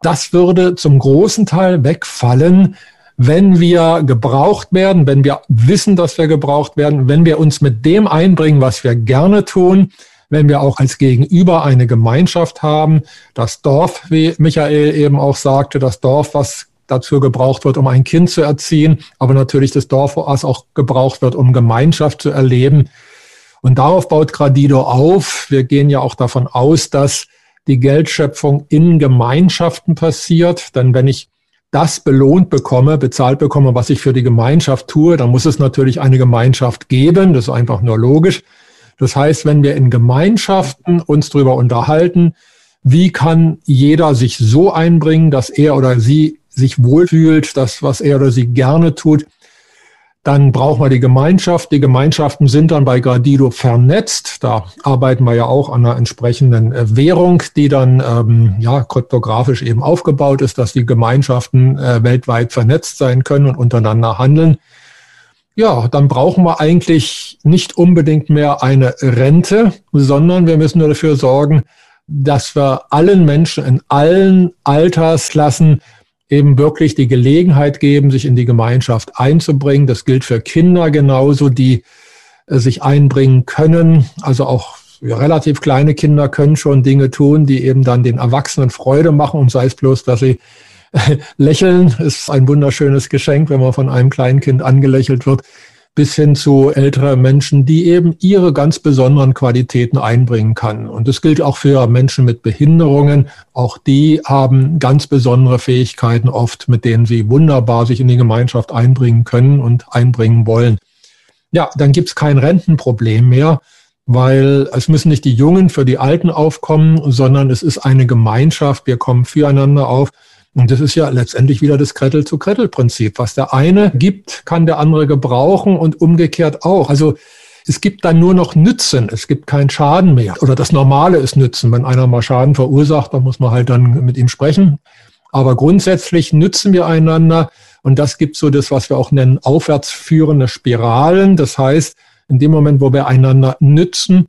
Das würde zum großen Teil wegfallen, wenn wir gebraucht werden, wenn wir wissen, dass wir gebraucht werden, wenn wir uns mit dem einbringen, was wir gerne tun, wenn wir auch als Gegenüber eine Gemeinschaft haben, das Dorf, wie Michael eben auch sagte, das Dorf, was dazu gebraucht wird, um ein Kind zu erziehen, aber natürlich das Dorfoas auch gebraucht wird, um Gemeinschaft zu erleben. Und darauf baut Gradido auf. Wir gehen ja auch davon aus, dass die Geldschöpfung in Gemeinschaften passiert. Denn wenn ich das belohnt bekomme, bezahlt bekomme, was ich für die Gemeinschaft tue, dann muss es natürlich eine Gemeinschaft geben. Das ist einfach nur logisch. Das heißt, wenn wir in Gemeinschaften uns darüber unterhalten, wie kann jeder sich so einbringen, dass er oder sie sich wohlfühlt, das, was er oder sie gerne tut, dann brauchen wir die Gemeinschaft. Die Gemeinschaften sind dann bei Gradido vernetzt. Da arbeiten wir ja auch an einer entsprechenden äh, Währung, die dann ähm, ja kryptografisch eben aufgebaut ist, dass die Gemeinschaften äh, weltweit vernetzt sein können und untereinander handeln. Ja, dann brauchen wir eigentlich nicht unbedingt mehr eine Rente, sondern wir müssen nur dafür sorgen, dass wir allen Menschen in allen Altersklassen eben wirklich die Gelegenheit geben, sich in die Gemeinschaft einzubringen. Das gilt für Kinder genauso, die äh, sich einbringen können. Also auch relativ kleine Kinder können schon Dinge tun, die eben dann den Erwachsenen Freude machen und sei es bloß, dass sie lächeln. Ist ein wunderschönes Geschenk, wenn man von einem kleinen Kind angelächelt wird bis hin zu älteren Menschen, die eben ihre ganz besonderen Qualitäten einbringen kann. Und das gilt auch für Menschen mit Behinderungen. Auch die haben ganz besondere Fähigkeiten oft, mit denen sie wunderbar sich in die Gemeinschaft einbringen können und einbringen wollen. Ja, dann gibt's kein Rentenproblem mehr, weil es müssen nicht die Jungen für die Alten aufkommen, sondern es ist eine Gemeinschaft. Wir kommen füreinander auf. Und das ist ja letztendlich wieder das Krettel-zu-Krettel-Prinzip. Was der eine gibt, kann der andere gebrauchen und umgekehrt auch. Also es gibt dann nur noch Nützen, es gibt keinen Schaden mehr. Oder das Normale ist Nützen. Wenn einer mal Schaden verursacht, dann muss man halt dann mit ihm sprechen. Aber grundsätzlich nützen wir einander. Und das gibt so das, was wir auch nennen, aufwärts führende Spiralen. Das heißt, in dem Moment, wo wir einander nützen,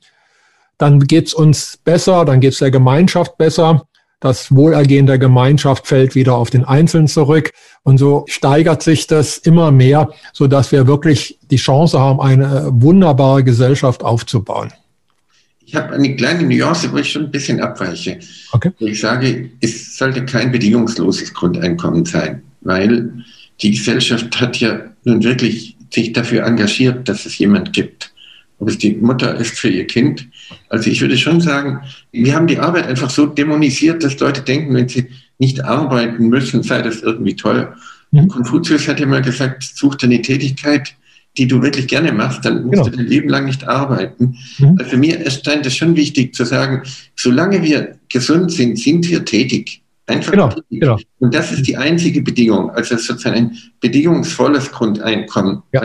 dann geht's uns besser, dann geht's der Gemeinschaft besser. Das Wohlergehen der Gemeinschaft fällt wieder auf den Einzelnen zurück. Und so steigert sich das immer mehr, so dass wir wirklich die Chance haben, eine wunderbare Gesellschaft aufzubauen. Ich habe eine kleine Nuance, wo ich schon ein bisschen abweiche. Okay. Ich sage, es sollte kein bedingungsloses Grundeinkommen sein, weil die Gesellschaft hat ja nun wirklich sich dafür engagiert, dass es jemand gibt ob es die Mutter ist für ihr Kind. Also ich würde schon sagen, wir haben die Arbeit einfach so dämonisiert, dass Leute denken, wenn sie nicht arbeiten müssen, sei das irgendwie toll. Mhm. Konfuzius hat ja mal gesagt, such dir eine Tätigkeit, die du wirklich gerne machst, dann musst genau. du dein Leben lang nicht arbeiten. Mhm. Also für mich erscheint es schon wichtig zu sagen, solange wir gesund sind, sind wir tätig. Einfach genau, genau. Und das ist die einzige Bedingung, also sozusagen ein bedingungsvolles Grundeinkommen. Ja.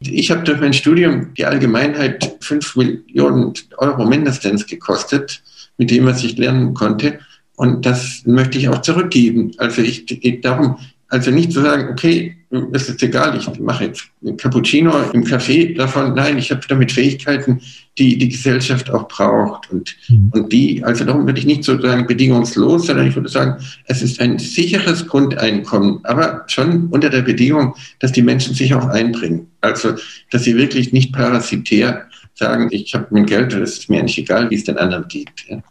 Ich habe durch mein Studium die Allgemeinheit fünf Millionen Euro mindestens gekostet, mit dem, was ich lernen konnte. Und das möchte ich auch zurückgeben. Also ich, ich darum, also nicht zu sagen, okay, es ist egal, ich mache jetzt ein Cappuccino im Café davon. Nein, ich habe damit Fähigkeiten, die die Gesellschaft auch braucht. Und, mhm. und die, also darum würde ich nicht so sagen bedingungslos, sondern ich würde sagen, es ist ein sicheres Grundeinkommen, aber schon unter der Bedingung, dass die Menschen sich auch einbringen. Also, dass sie wirklich nicht parasitär sagen, ich habe mein Geld, es ist mir nicht egal, wie es den anderen geht. Ja.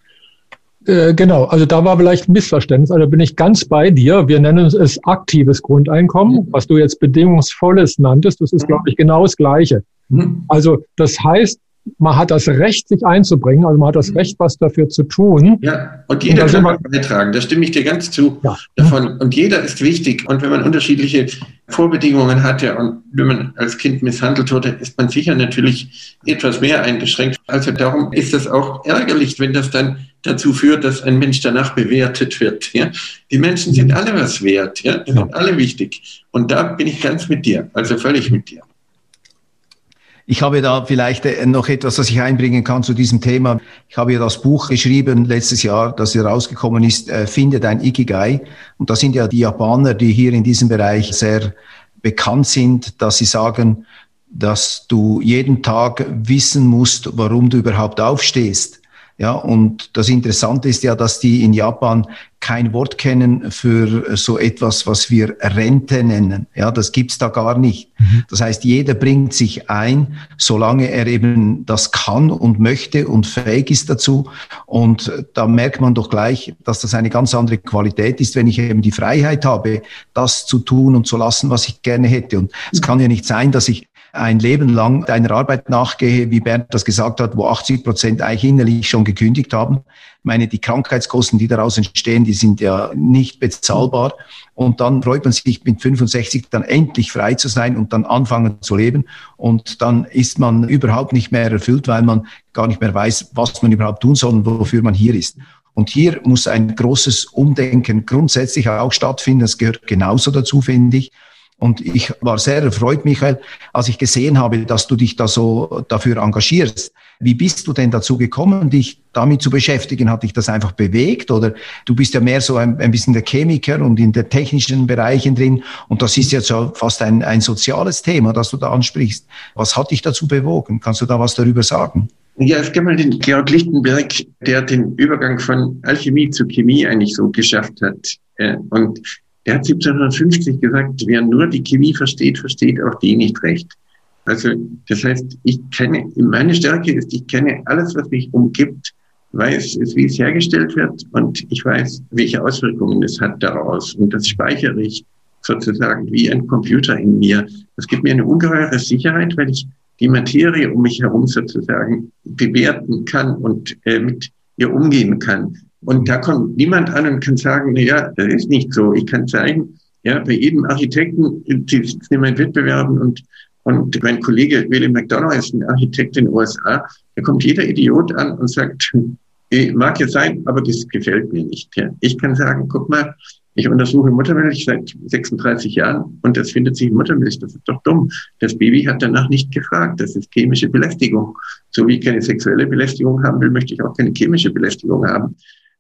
Äh, genau, also da war vielleicht ein Missverständnis. Also bin ich ganz bei dir. Wir nennen es aktives Grundeinkommen, was du jetzt bedingungsvolles nanntest. Das ist, glaube ich, genau das Gleiche. Mhm. Also das heißt, man hat das Recht, sich einzubringen, also man hat das mhm. Recht, was dafür zu tun. Ja, und jeder und kann beitragen, da stimme ich dir ganz zu ja. davon. Und jeder ist wichtig. Und wenn man unterschiedliche Vorbedingungen hatte und wenn man als Kind misshandelt wurde, ist man sicher natürlich etwas mehr eingeschränkt. Also darum ist es auch ärgerlich, wenn das dann dazu führt, dass ein Mensch danach bewertet wird. Ja? Die Menschen sind alle was wert, ja? die sind alle wichtig. Und da bin ich ganz mit dir, also völlig mit dir. Ich habe da vielleicht äh, noch etwas, was ich einbringen kann zu diesem Thema. Ich habe ja das Buch geschrieben letztes Jahr, das herausgekommen ist, äh, Finde dein Ikigai. Und da sind ja die Japaner, die hier in diesem Bereich sehr bekannt sind, dass sie sagen, dass du jeden Tag wissen musst, warum du überhaupt aufstehst. Ja, und das Interessante ist ja, dass die in Japan kein Wort kennen für so etwas, was wir Rente nennen. Ja, das gibt's da gar nicht. Mhm. Das heißt, jeder bringt sich ein, solange er eben das kann und möchte und fähig ist dazu. Und da merkt man doch gleich, dass das eine ganz andere Qualität ist, wenn ich eben die Freiheit habe, das zu tun und zu lassen, was ich gerne hätte. Und es kann ja nicht sein, dass ich ein Leben lang einer Arbeit nachgehe, wie Bernd das gesagt hat, wo 80 Prozent eigentlich innerlich schon gekündigt haben. Ich meine, die Krankheitskosten, die daraus entstehen, die sind ja nicht bezahlbar. Und dann freut man sich mit 65 dann endlich frei zu sein und dann anfangen zu leben. Und dann ist man überhaupt nicht mehr erfüllt, weil man gar nicht mehr weiß, was man überhaupt tun soll und wofür man hier ist. Und hier muss ein großes Umdenken grundsätzlich auch stattfinden. Das gehört genauso dazu, finde ich. Und ich war sehr erfreut, Michael, als ich gesehen habe, dass du dich da so dafür engagierst. Wie bist du denn dazu gekommen, dich damit zu beschäftigen? Hat dich das einfach bewegt? Oder du bist ja mehr so ein, ein bisschen der Chemiker und in der technischen Bereichen drin. Und das ist jetzt so fast ein, ein soziales Thema, das du da ansprichst. Was hat dich dazu bewogen? Kannst du da was darüber sagen? Ja, es gab mal den Georg Lichtenberg, der den Übergang von Alchemie zu Chemie eigentlich so geschafft hat. Äh, und er hat 1750 gesagt, wer nur die Chemie versteht, versteht auch die nicht recht. Also das heißt, ich kenne, meine Stärke ist, ich kenne alles, was mich umgibt, weiß, wie es hergestellt wird und ich weiß, welche Auswirkungen es hat daraus. Und das speichere ich sozusagen wie ein Computer in mir. Das gibt mir eine ungeheure Sicherheit, weil ich die Materie um mich herum sozusagen bewerten kann und äh, mit ihr umgehen kann. Und da kommt niemand an und kann sagen, na ja, das ist nicht so. Ich kann zeigen, ja, bei jedem Architekten, die sitzen in meinen Wettbewerben und, und mein Kollege William McDonough ist ein Architekt in den USA, da kommt jeder Idiot an und sagt, mag ja sein, aber das gefällt mir nicht. Ja. Ich kann sagen, guck mal, ich untersuche Muttermilch seit 36 Jahren und das findet sich in Muttermilch. Das ist doch dumm. Das Baby hat danach nicht gefragt. Das ist chemische Belästigung. So wie ich keine sexuelle Belästigung haben will, möchte ich auch keine chemische Belästigung haben.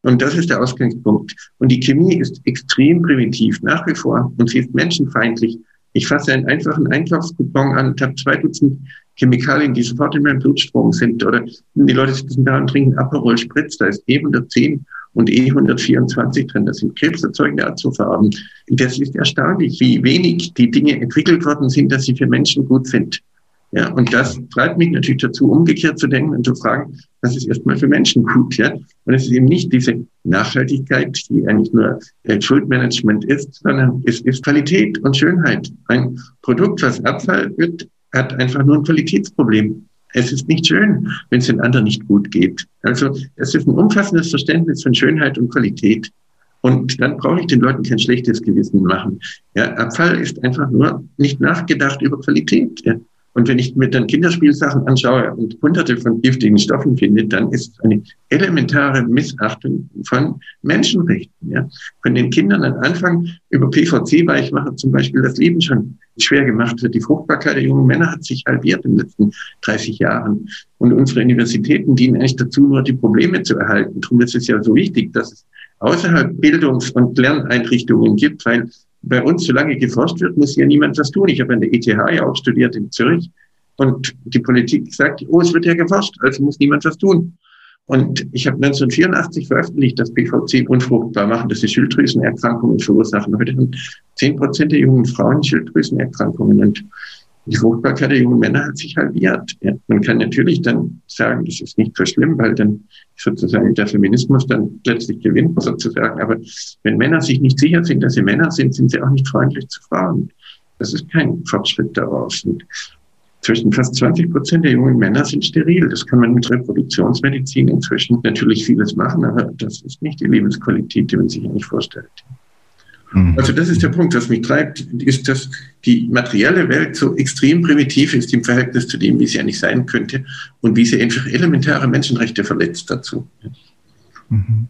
Und das ist der Ausgangspunkt. Und die Chemie ist extrem primitiv nach wie vor und sie ist menschenfeindlich. Ich fasse einen einfachen Einkaufscoupon an und habe zwei Dutzend Chemikalien, die sofort in meinem Blutstrom sind. Oder die Leute sitzen da und trinken Aperol Spritz, da ist E110 und E124 drin. Das sind krebserzeugende Azofarben. Das ist erstaunlich, wie wenig die Dinge entwickelt worden sind, dass sie für Menschen gut sind. Ja, und das treibt mich natürlich dazu, umgekehrt zu denken und zu fragen, was ist erstmal für Menschen gut, ja? Und es ist eben nicht diese Nachhaltigkeit, die eigentlich nur Schuldmanagement ist, sondern es ist Qualität und Schönheit. Ein Produkt, was Abfall wird, hat einfach nur ein Qualitätsproblem. Es ist nicht schön, wenn es den anderen nicht gut geht. Also es ist ein umfassendes Verständnis von Schönheit und Qualität. Und dann brauche ich den Leuten kein schlechtes Gewissen machen. Ja, Abfall ist einfach nur nicht nachgedacht über Qualität. Ja. Und wenn ich mir dann Kinderspielsachen anschaue und hunderte von giftigen Stoffen finde, dann ist eine elementare Missachtung von Menschenrechten. Ja. Von den Kindern am Anfang über PVC-Weichmacher zum Beispiel das Leben schon schwer gemacht wird. Die Fruchtbarkeit der jungen Männer hat sich halbiert in den letzten 30 Jahren. Und unsere Universitäten dienen eigentlich dazu, nur die Probleme zu erhalten. Darum ist es ja so wichtig, dass es außerhalb Bildungs- und Lerneinrichtungen gibt, weil bei uns, solange geforscht wird, muss ja niemand was tun. Ich habe an der ETH ja auch studiert in Zürich und die Politik sagt, oh, es wird ja geforscht, also muss niemand was tun. Und ich habe 1984 veröffentlicht, dass PVC unfruchtbar machen, dass sie Schilddrüsenerkrankungen verursachen. Heute haben 10 Prozent der jungen Frauen Schilddrüsenerkrankungen. Und die Fruchtbarkeit der jungen Männer hat sich halbiert. Ja, man kann natürlich dann sagen, das ist nicht so schlimm, weil dann sozusagen der Feminismus dann letztlich gewinnt sozusagen. Aber wenn Männer sich nicht sicher sind, dass sie Männer sind, sind sie auch nicht freundlich zu Frauen. Das ist kein Fortschritt daraus. Und zwischen fast 20 Prozent der jungen Männer sind steril. Das kann man mit Reproduktionsmedizin inzwischen natürlich vieles machen, aber das ist nicht die Lebensqualität, die man sich eigentlich vorstellt. Mhm. Also das ist der Punkt, was mich treibt, ist, dass die materielle Welt so extrem primitiv ist im Verhältnis zu dem, wie sie eigentlich sein könnte und wie sie einfach elementare Menschenrechte verletzt dazu. Mhm.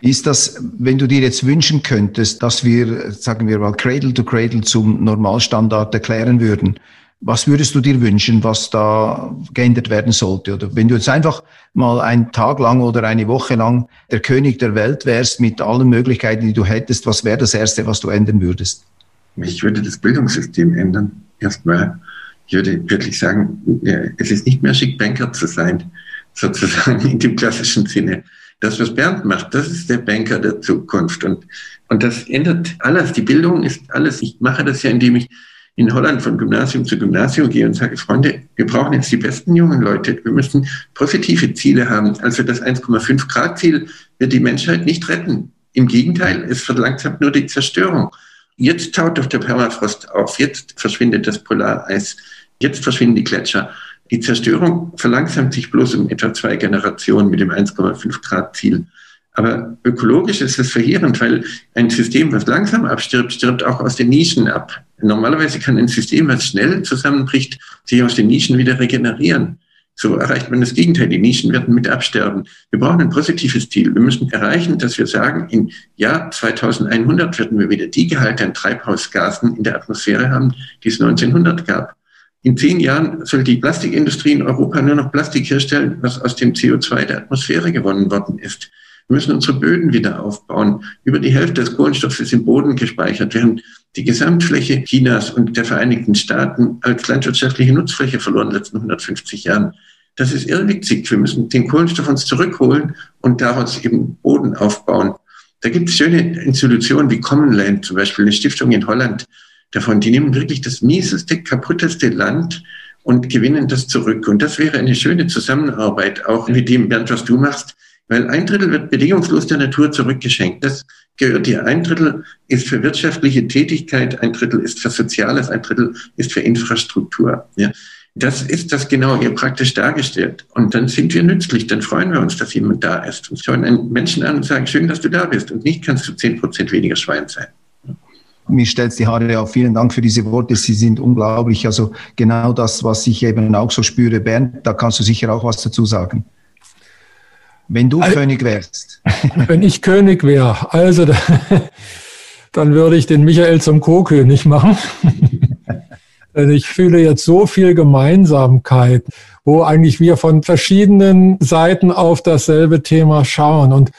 Ist das, wenn du dir jetzt wünschen könntest, dass wir, sagen wir mal, Cradle to Cradle zum Normalstandard erklären würden, was würdest du dir wünschen, was da geändert werden sollte? Oder wenn du jetzt einfach mal einen Tag lang oder eine Woche lang der König der Welt wärst mit allen Möglichkeiten, die du hättest, was wäre das Erste, was du ändern würdest? Ich würde das Bildungssystem ändern. Erstmal, ich würde wirklich sagen, es ist nicht mehr schick, Banker zu sein, sozusagen in dem klassischen Sinne. Das, was Bernd macht, das ist der Banker der Zukunft. Und, und das ändert alles. Die Bildung ist alles. Ich mache das ja, indem ich in Holland von Gymnasium zu Gymnasium gehe und sage, Freunde, wir brauchen jetzt die besten jungen Leute. Wir müssen positive Ziele haben. Also das 1,5 Grad Ziel wird die Menschheit nicht retten. Im Gegenteil, es verlangsamt nur die Zerstörung. Jetzt taut doch der Permafrost auf. Jetzt verschwindet das Polareis. Jetzt verschwinden die Gletscher. Die Zerstörung verlangsamt sich bloß um etwa zwei Generationen mit dem 1,5 Grad Ziel. Aber ökologisch ist es verheerend, weil ein System, was langsam abstirbt, stirbt auch aus den Nischen ab. Normalerweise kann ein System, was schnell zusammenbricht, sich aus den Nischen wieder regenerieren. So erreicht man das Gegenteil. Die Nischen werden mit absterben. Wir brauchen ein positives Ziel. Wir müssen erreichen, dass wir sagen, im Jahr 2100 werden wir wieder die Gehalte an Treibhausgasen in der Atmosphäre haben, die es 1900 gab. In zehn Jahren soll die Plastikindustrie in Europa nur noch Plastik herstellen, was aus dem CO2 der Atmosphäre gewonnen worden ist. Wir müssen unsere Böden wieder aufbauen. Über die Hälfte des Kohlenstoffs ist im Boden gespeichert. Wir haben die Gesamtfläche Chinas und der Vereinigten Staaten als landwirtschaftliche Nutzfläche verloren in den letzten 150 Jahren. Das ist irrwitzig. Wir müssen den Kohlenstoff uns zurückholen und daraus eben Boden aufbauen. Da gibt es schöne Institutionen wie Common Land, zum Beispiel eine Stiftung in Holland, davon. Die nehmen wirklich das mieseste, kaputteste Land und gewinnen das zurück. Und das wäre eine schöne Zusammenarbeit, auch mit dem, Bernd, was du machst. Weil ein Drittel wird bedingungslos der Natur zurückgeschenkt. Das gehört dir. Ein Drittel ist für wirtschaftliche Tätigkeit, ein Drittel ist für Soziales, ein Drittel ist für Infrastruktur. Ja. Das ist das genau hier praktisch dargestellt. Und dann sind wir nützlich, dann freuen wir uns, dass jemand da ist und schauen einen Menschen an und sagen, schön, dass du da bist. Und nicht kannst du zehn Prozent weniger Schwein sein mir stellt die Haare auf. Vielen Dank für diese Worte. Sie sind unglaublich. Also genau das, was ich eben auch so spüre. Bernd, da kannst du sicher auch was dazu sagen. Wenn du also, König wärst. Wenn ich König wäre, also dann würde ich den Michael zum Co-König machen. Denn ich fühle jetzt so viel Gemeinsamkeit, wo eigentlich wir von verschiedenen Seiten auf dasselbe Thema schauen. Und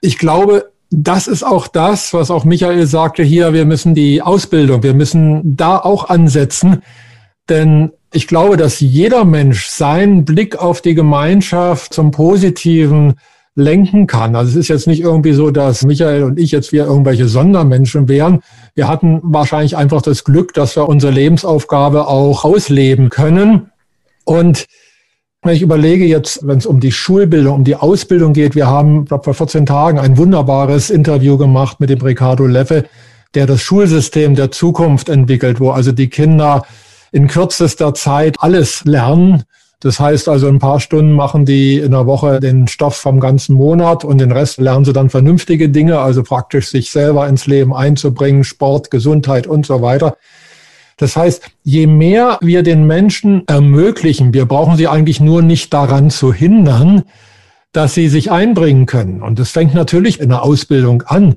ich glaube, das ist auch das, was auch Michael sagte hier, wir müssen die Ausbildung, wir müssen da auch ansetzen, denn ich glaube, dass jeder Mensch seinen Blick auf die Gemeinschaft zum Positiven lenken kann. Also es ist jetzt nicht irgendwie so, dass Michael und ich jetzt wir irgendwelche Sondermenschen wären. Wir hatten wahrscheinlich einfach das Glück, dass wir unsere Lebensaufgabe auch ausleben können. Und wenn ich überlege jetzt, wenn es um die Schulbildung, um die Ausbildung geht, wir haben glaub, vor 14 Tagen ein wunderbares Interview gemacht mit dem Ricardo Leffe, der das Schulsystem der Zukunft entwickelt, wo also die Kinder in kürzester Zeit alles lernen. Das heißt also, ein paar Stunden machen die in der Woche den Stoff vom ganzen Monat und den Rest lernen sie dann vernünftige Dinge, also praktisch sich selber ins Leben einzubringen, Sport, Gesundheit und so weiter. Das heißt, je mehr wir den Menschen ermöglichen, wir brauchen sie eigentlich nur nicht daran zu hindern, dass sie sich einbringen können. Und das fängt natürlich in der Ausbildung an.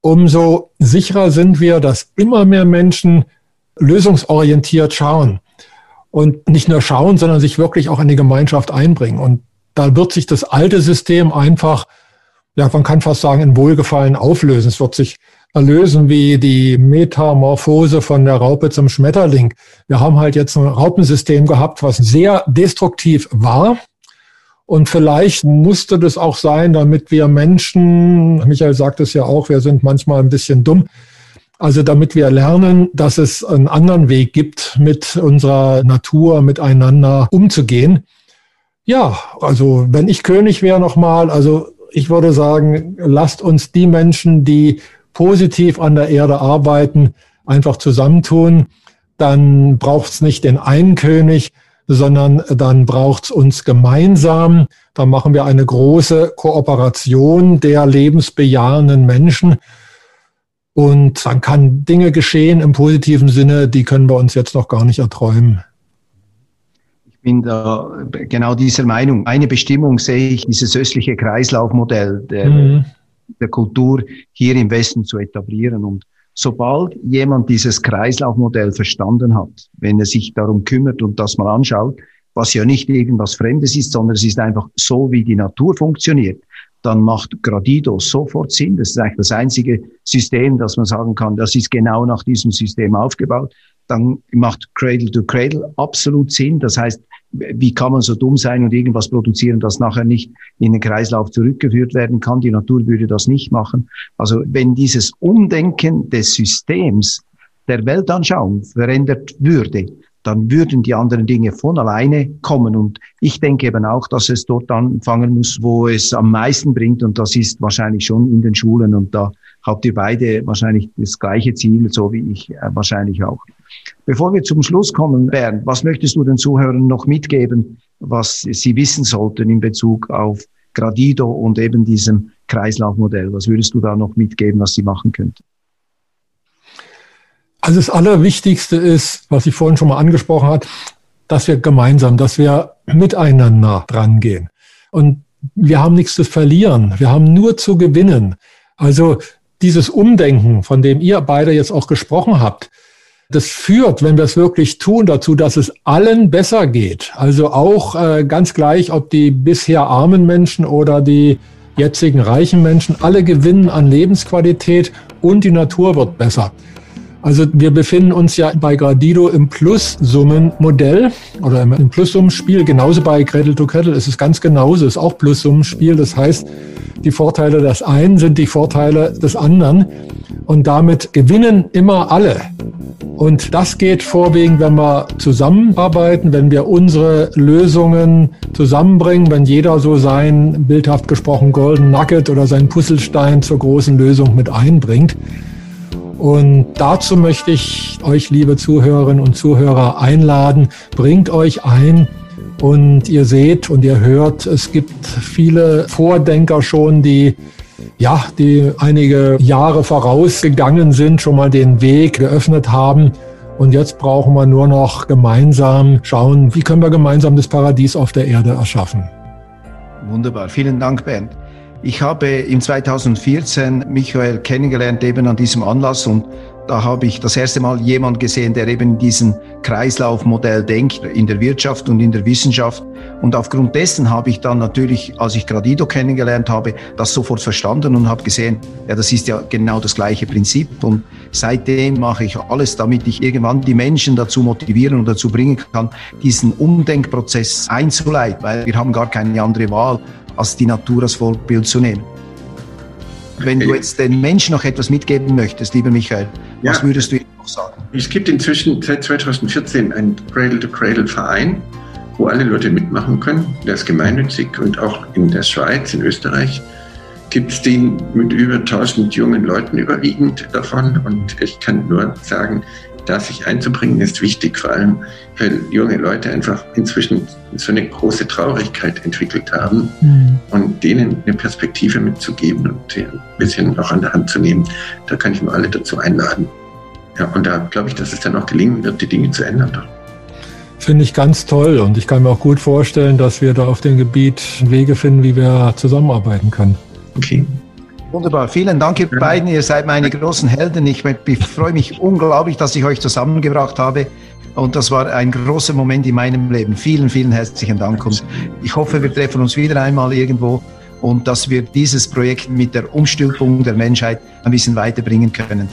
Umso sicherer sind wir, dass immer mehr Menschen lösungsorientiert schauen. Und nicht nur schauen, sondern sich wirklich auch in die Gemeinschaft einbringen. Und da wird sich das alte System einfach, ja, man kann fast sagen, in Wohlgefallen auflösen. Es wird sich erlösen wie die Metamorphose von der Raupe zum Schmetterling. Wir haben halt jetzt ein Raupensystem gehabt, was sehr destruktiv war. Und vielleicht musste das auch sein, damit wir Menschen, Michael sagt es ja auch, wir sind manchmal ein bisschen dumm, also damit wir lernen, dass es einen anderen Weg gibt, mit unserer Natur miteinander umzugehen. Ja, also wenn ich König wäre nochmal, also ich würde sagen, lasst uns die Menschen, die positiv an der Erde arbeiten, einfach zusammentun. Dann braucht es nicht den einen König, sondern dann braucht es uns gemeinsam. Dann machen wir eine große Kooperation der lebensbejahenden Menschen. Und dann kann Dinge geschehen im positiven Sinne, die können wir uns jetzt noch gar nicht erträumen. Ich bin da genau dieser Meinung. Eine Bestimmung sehe ich, dieses östliche Kreislaufmodell der, mhm der Kultur hier im Westen zu etablieren. Und sobald jemand dieses Kreislaufmodell verstanden hat, wenn er sich darum kümmert und das mal anschaut, was ja nicht irgendwas Fremdes ist, sondern es ist einfach so, wie die Natur funktioniert, dann macht Gradido sofort Sinn. Das ist eigentlich das einzige System, das man sagen kann, das ist genau nach diesem System aufgebaut. Dann macht Cradle to Cradle absolut Sinn. Das heißt, wie kann man so dumm sein und irgendwas produzieren, das nachher nicht in den Kreislauf zurückgeführt werden kann. Die Natur würde das nicht machen. Also wenn dieses Umdenken des Systems der Weltanschauung verändert würde, dann würden die anderen Dinge von alleine kommen. Und ich denke eben auch, dass es dort anfangen muss, wo es am meisten bringt. Und das ist wahrscheinlich schon in den Schulen. Und da habt ihr beide wahrscheinlich das gleiche Ziel, so wie ich äh, wahrscheinlich auch. Bevor wir zum Schluss kommen, Bernd, was möchtest du den Zuhörern noch mitgeben, was sie wissen sollten in Bezug auf Gradido und eben diesem Kreislaufmodell? Was würdest du da noch mitgeben, was sie machen könnten? Also das Allerwichtigste ist, was ich vorhin schon mal angesprochen habe, dass wir gemeinsam, dass wir miteinander drangehen. Und wir haben nichts zu verlieren. Wir haben nur zu gewinnen. Also dieses Umdenken, von dem ihr beide jetzt auch gesprochen habt, das führt, wenn wir es wirklich tun, dazu, dass es allen besser geht. Also auch äh, ganz gleich, ob die bisher armen Menschen oder die jetzigen reichen Menschen, alle gewinnen an Lebensqualität und die Natur wird besser. Also wir befinden uns ja bei Gradido im Plussummenmodell oder im Plussummenspiel. Genauso bei Cradle to Cradle ist es ganz genauso, ist auch Plussummenspiel. Das heißt, die Vorteile des einen sind die Vorteile des anderen und damit gewinnen immer alle. Und das geht vorwiegend, wenn wir zusammenarbeiten, wenn wir unsere Lösungen zusammenbringen, wenn jeder so sein, bildhaft gesprochen, Golden Nugget oder sein Puzzlestein zur großen Lösung mit einbringt. Und dazu möchte ich euch, liebe Zuhörerinnen und Zuhörer, einladen. Bringt euch ein. Und ihr seht und ihr hört, es gibt viele Vordenker schon, die ja, die einige Jahre vorausgegangen sind, schon mal den Weg geöffnet haben. Und jetzt brauchen wir nur noch gemeinsam schauen, wie können wir gemeinsam das Paradies auf der Erde erschaffen. Wunderbar. Vielen Dank, Bernd. Ich habe im 2014 Michael kennengelernt eben an diesem Anlass und da habe ich das erste Mal jemand gesehen, der eben in diesem Kreislaufmodell denkt, in der Wirtschaft und in der Wissenschaft. Und aufgrund dessen habe ich dann natürlich, als ich Gradido kennengelernt habe, das sofort verstanden und habe gesehen, ja, das ist ja genau das gleiche Prinzip. Und seitdem mache ich alles, damit ich irgendwann die Menschen dazu motivieren und dazu bringen kann, diesen Umdenkprozess einzuleiten, weil wir haben gar keine andere Wahl als die Natur als Vorbild zu nehmen. Wenn du jetzt den Menschen noch etwas mitgeben möchtest, lieber Michael, ja. was würdest du ihm noch sagen? Es gibt inzwischen seit 2014 einen Cradle-to-Cradle-Verein, wo alle Leute mitmachen können. Der ist gemeinnützig und auch in der Schweiz, in Österreich gibt es den mit über 1000 jungen Leuten überwiegend davon. Und ich kann nur sagen, da sich einzubringen, ist wichtig, vor allem weil junge Leute einfach inzwischen so eine große Traurigkeit entwickelt haben mhm. und denen eine Perspektive mitzugeben und ein bisschen auch an der Hand zu nehmen. Da kann ich nur alle dazu einladen. Ja, und da glaube ich, dass es dann auch gelingen wird, die Dinge zu ändern. Finde ich ganz toll und ich kann mir auch gut vorstellen, dass wir da auf dem Gebiet Wege finden, wie wir zusammenarbeiten können. Okay. Wunderbar. Vielen Dank, ihr beiden. Ihr seid meine großen Helden. Ich freue mich unglaublich, dass ich euch zusammengebracht habe. Und das war ein großer Moment in meinem Leben. Vielen, vielen herzlichen Dank. Und ich hoffe, wir treffen uns wieder einmal irgendwo und dass wir dieses Projekt mit der Umstülpung der Menschheit ein bisschen weiterbringen können.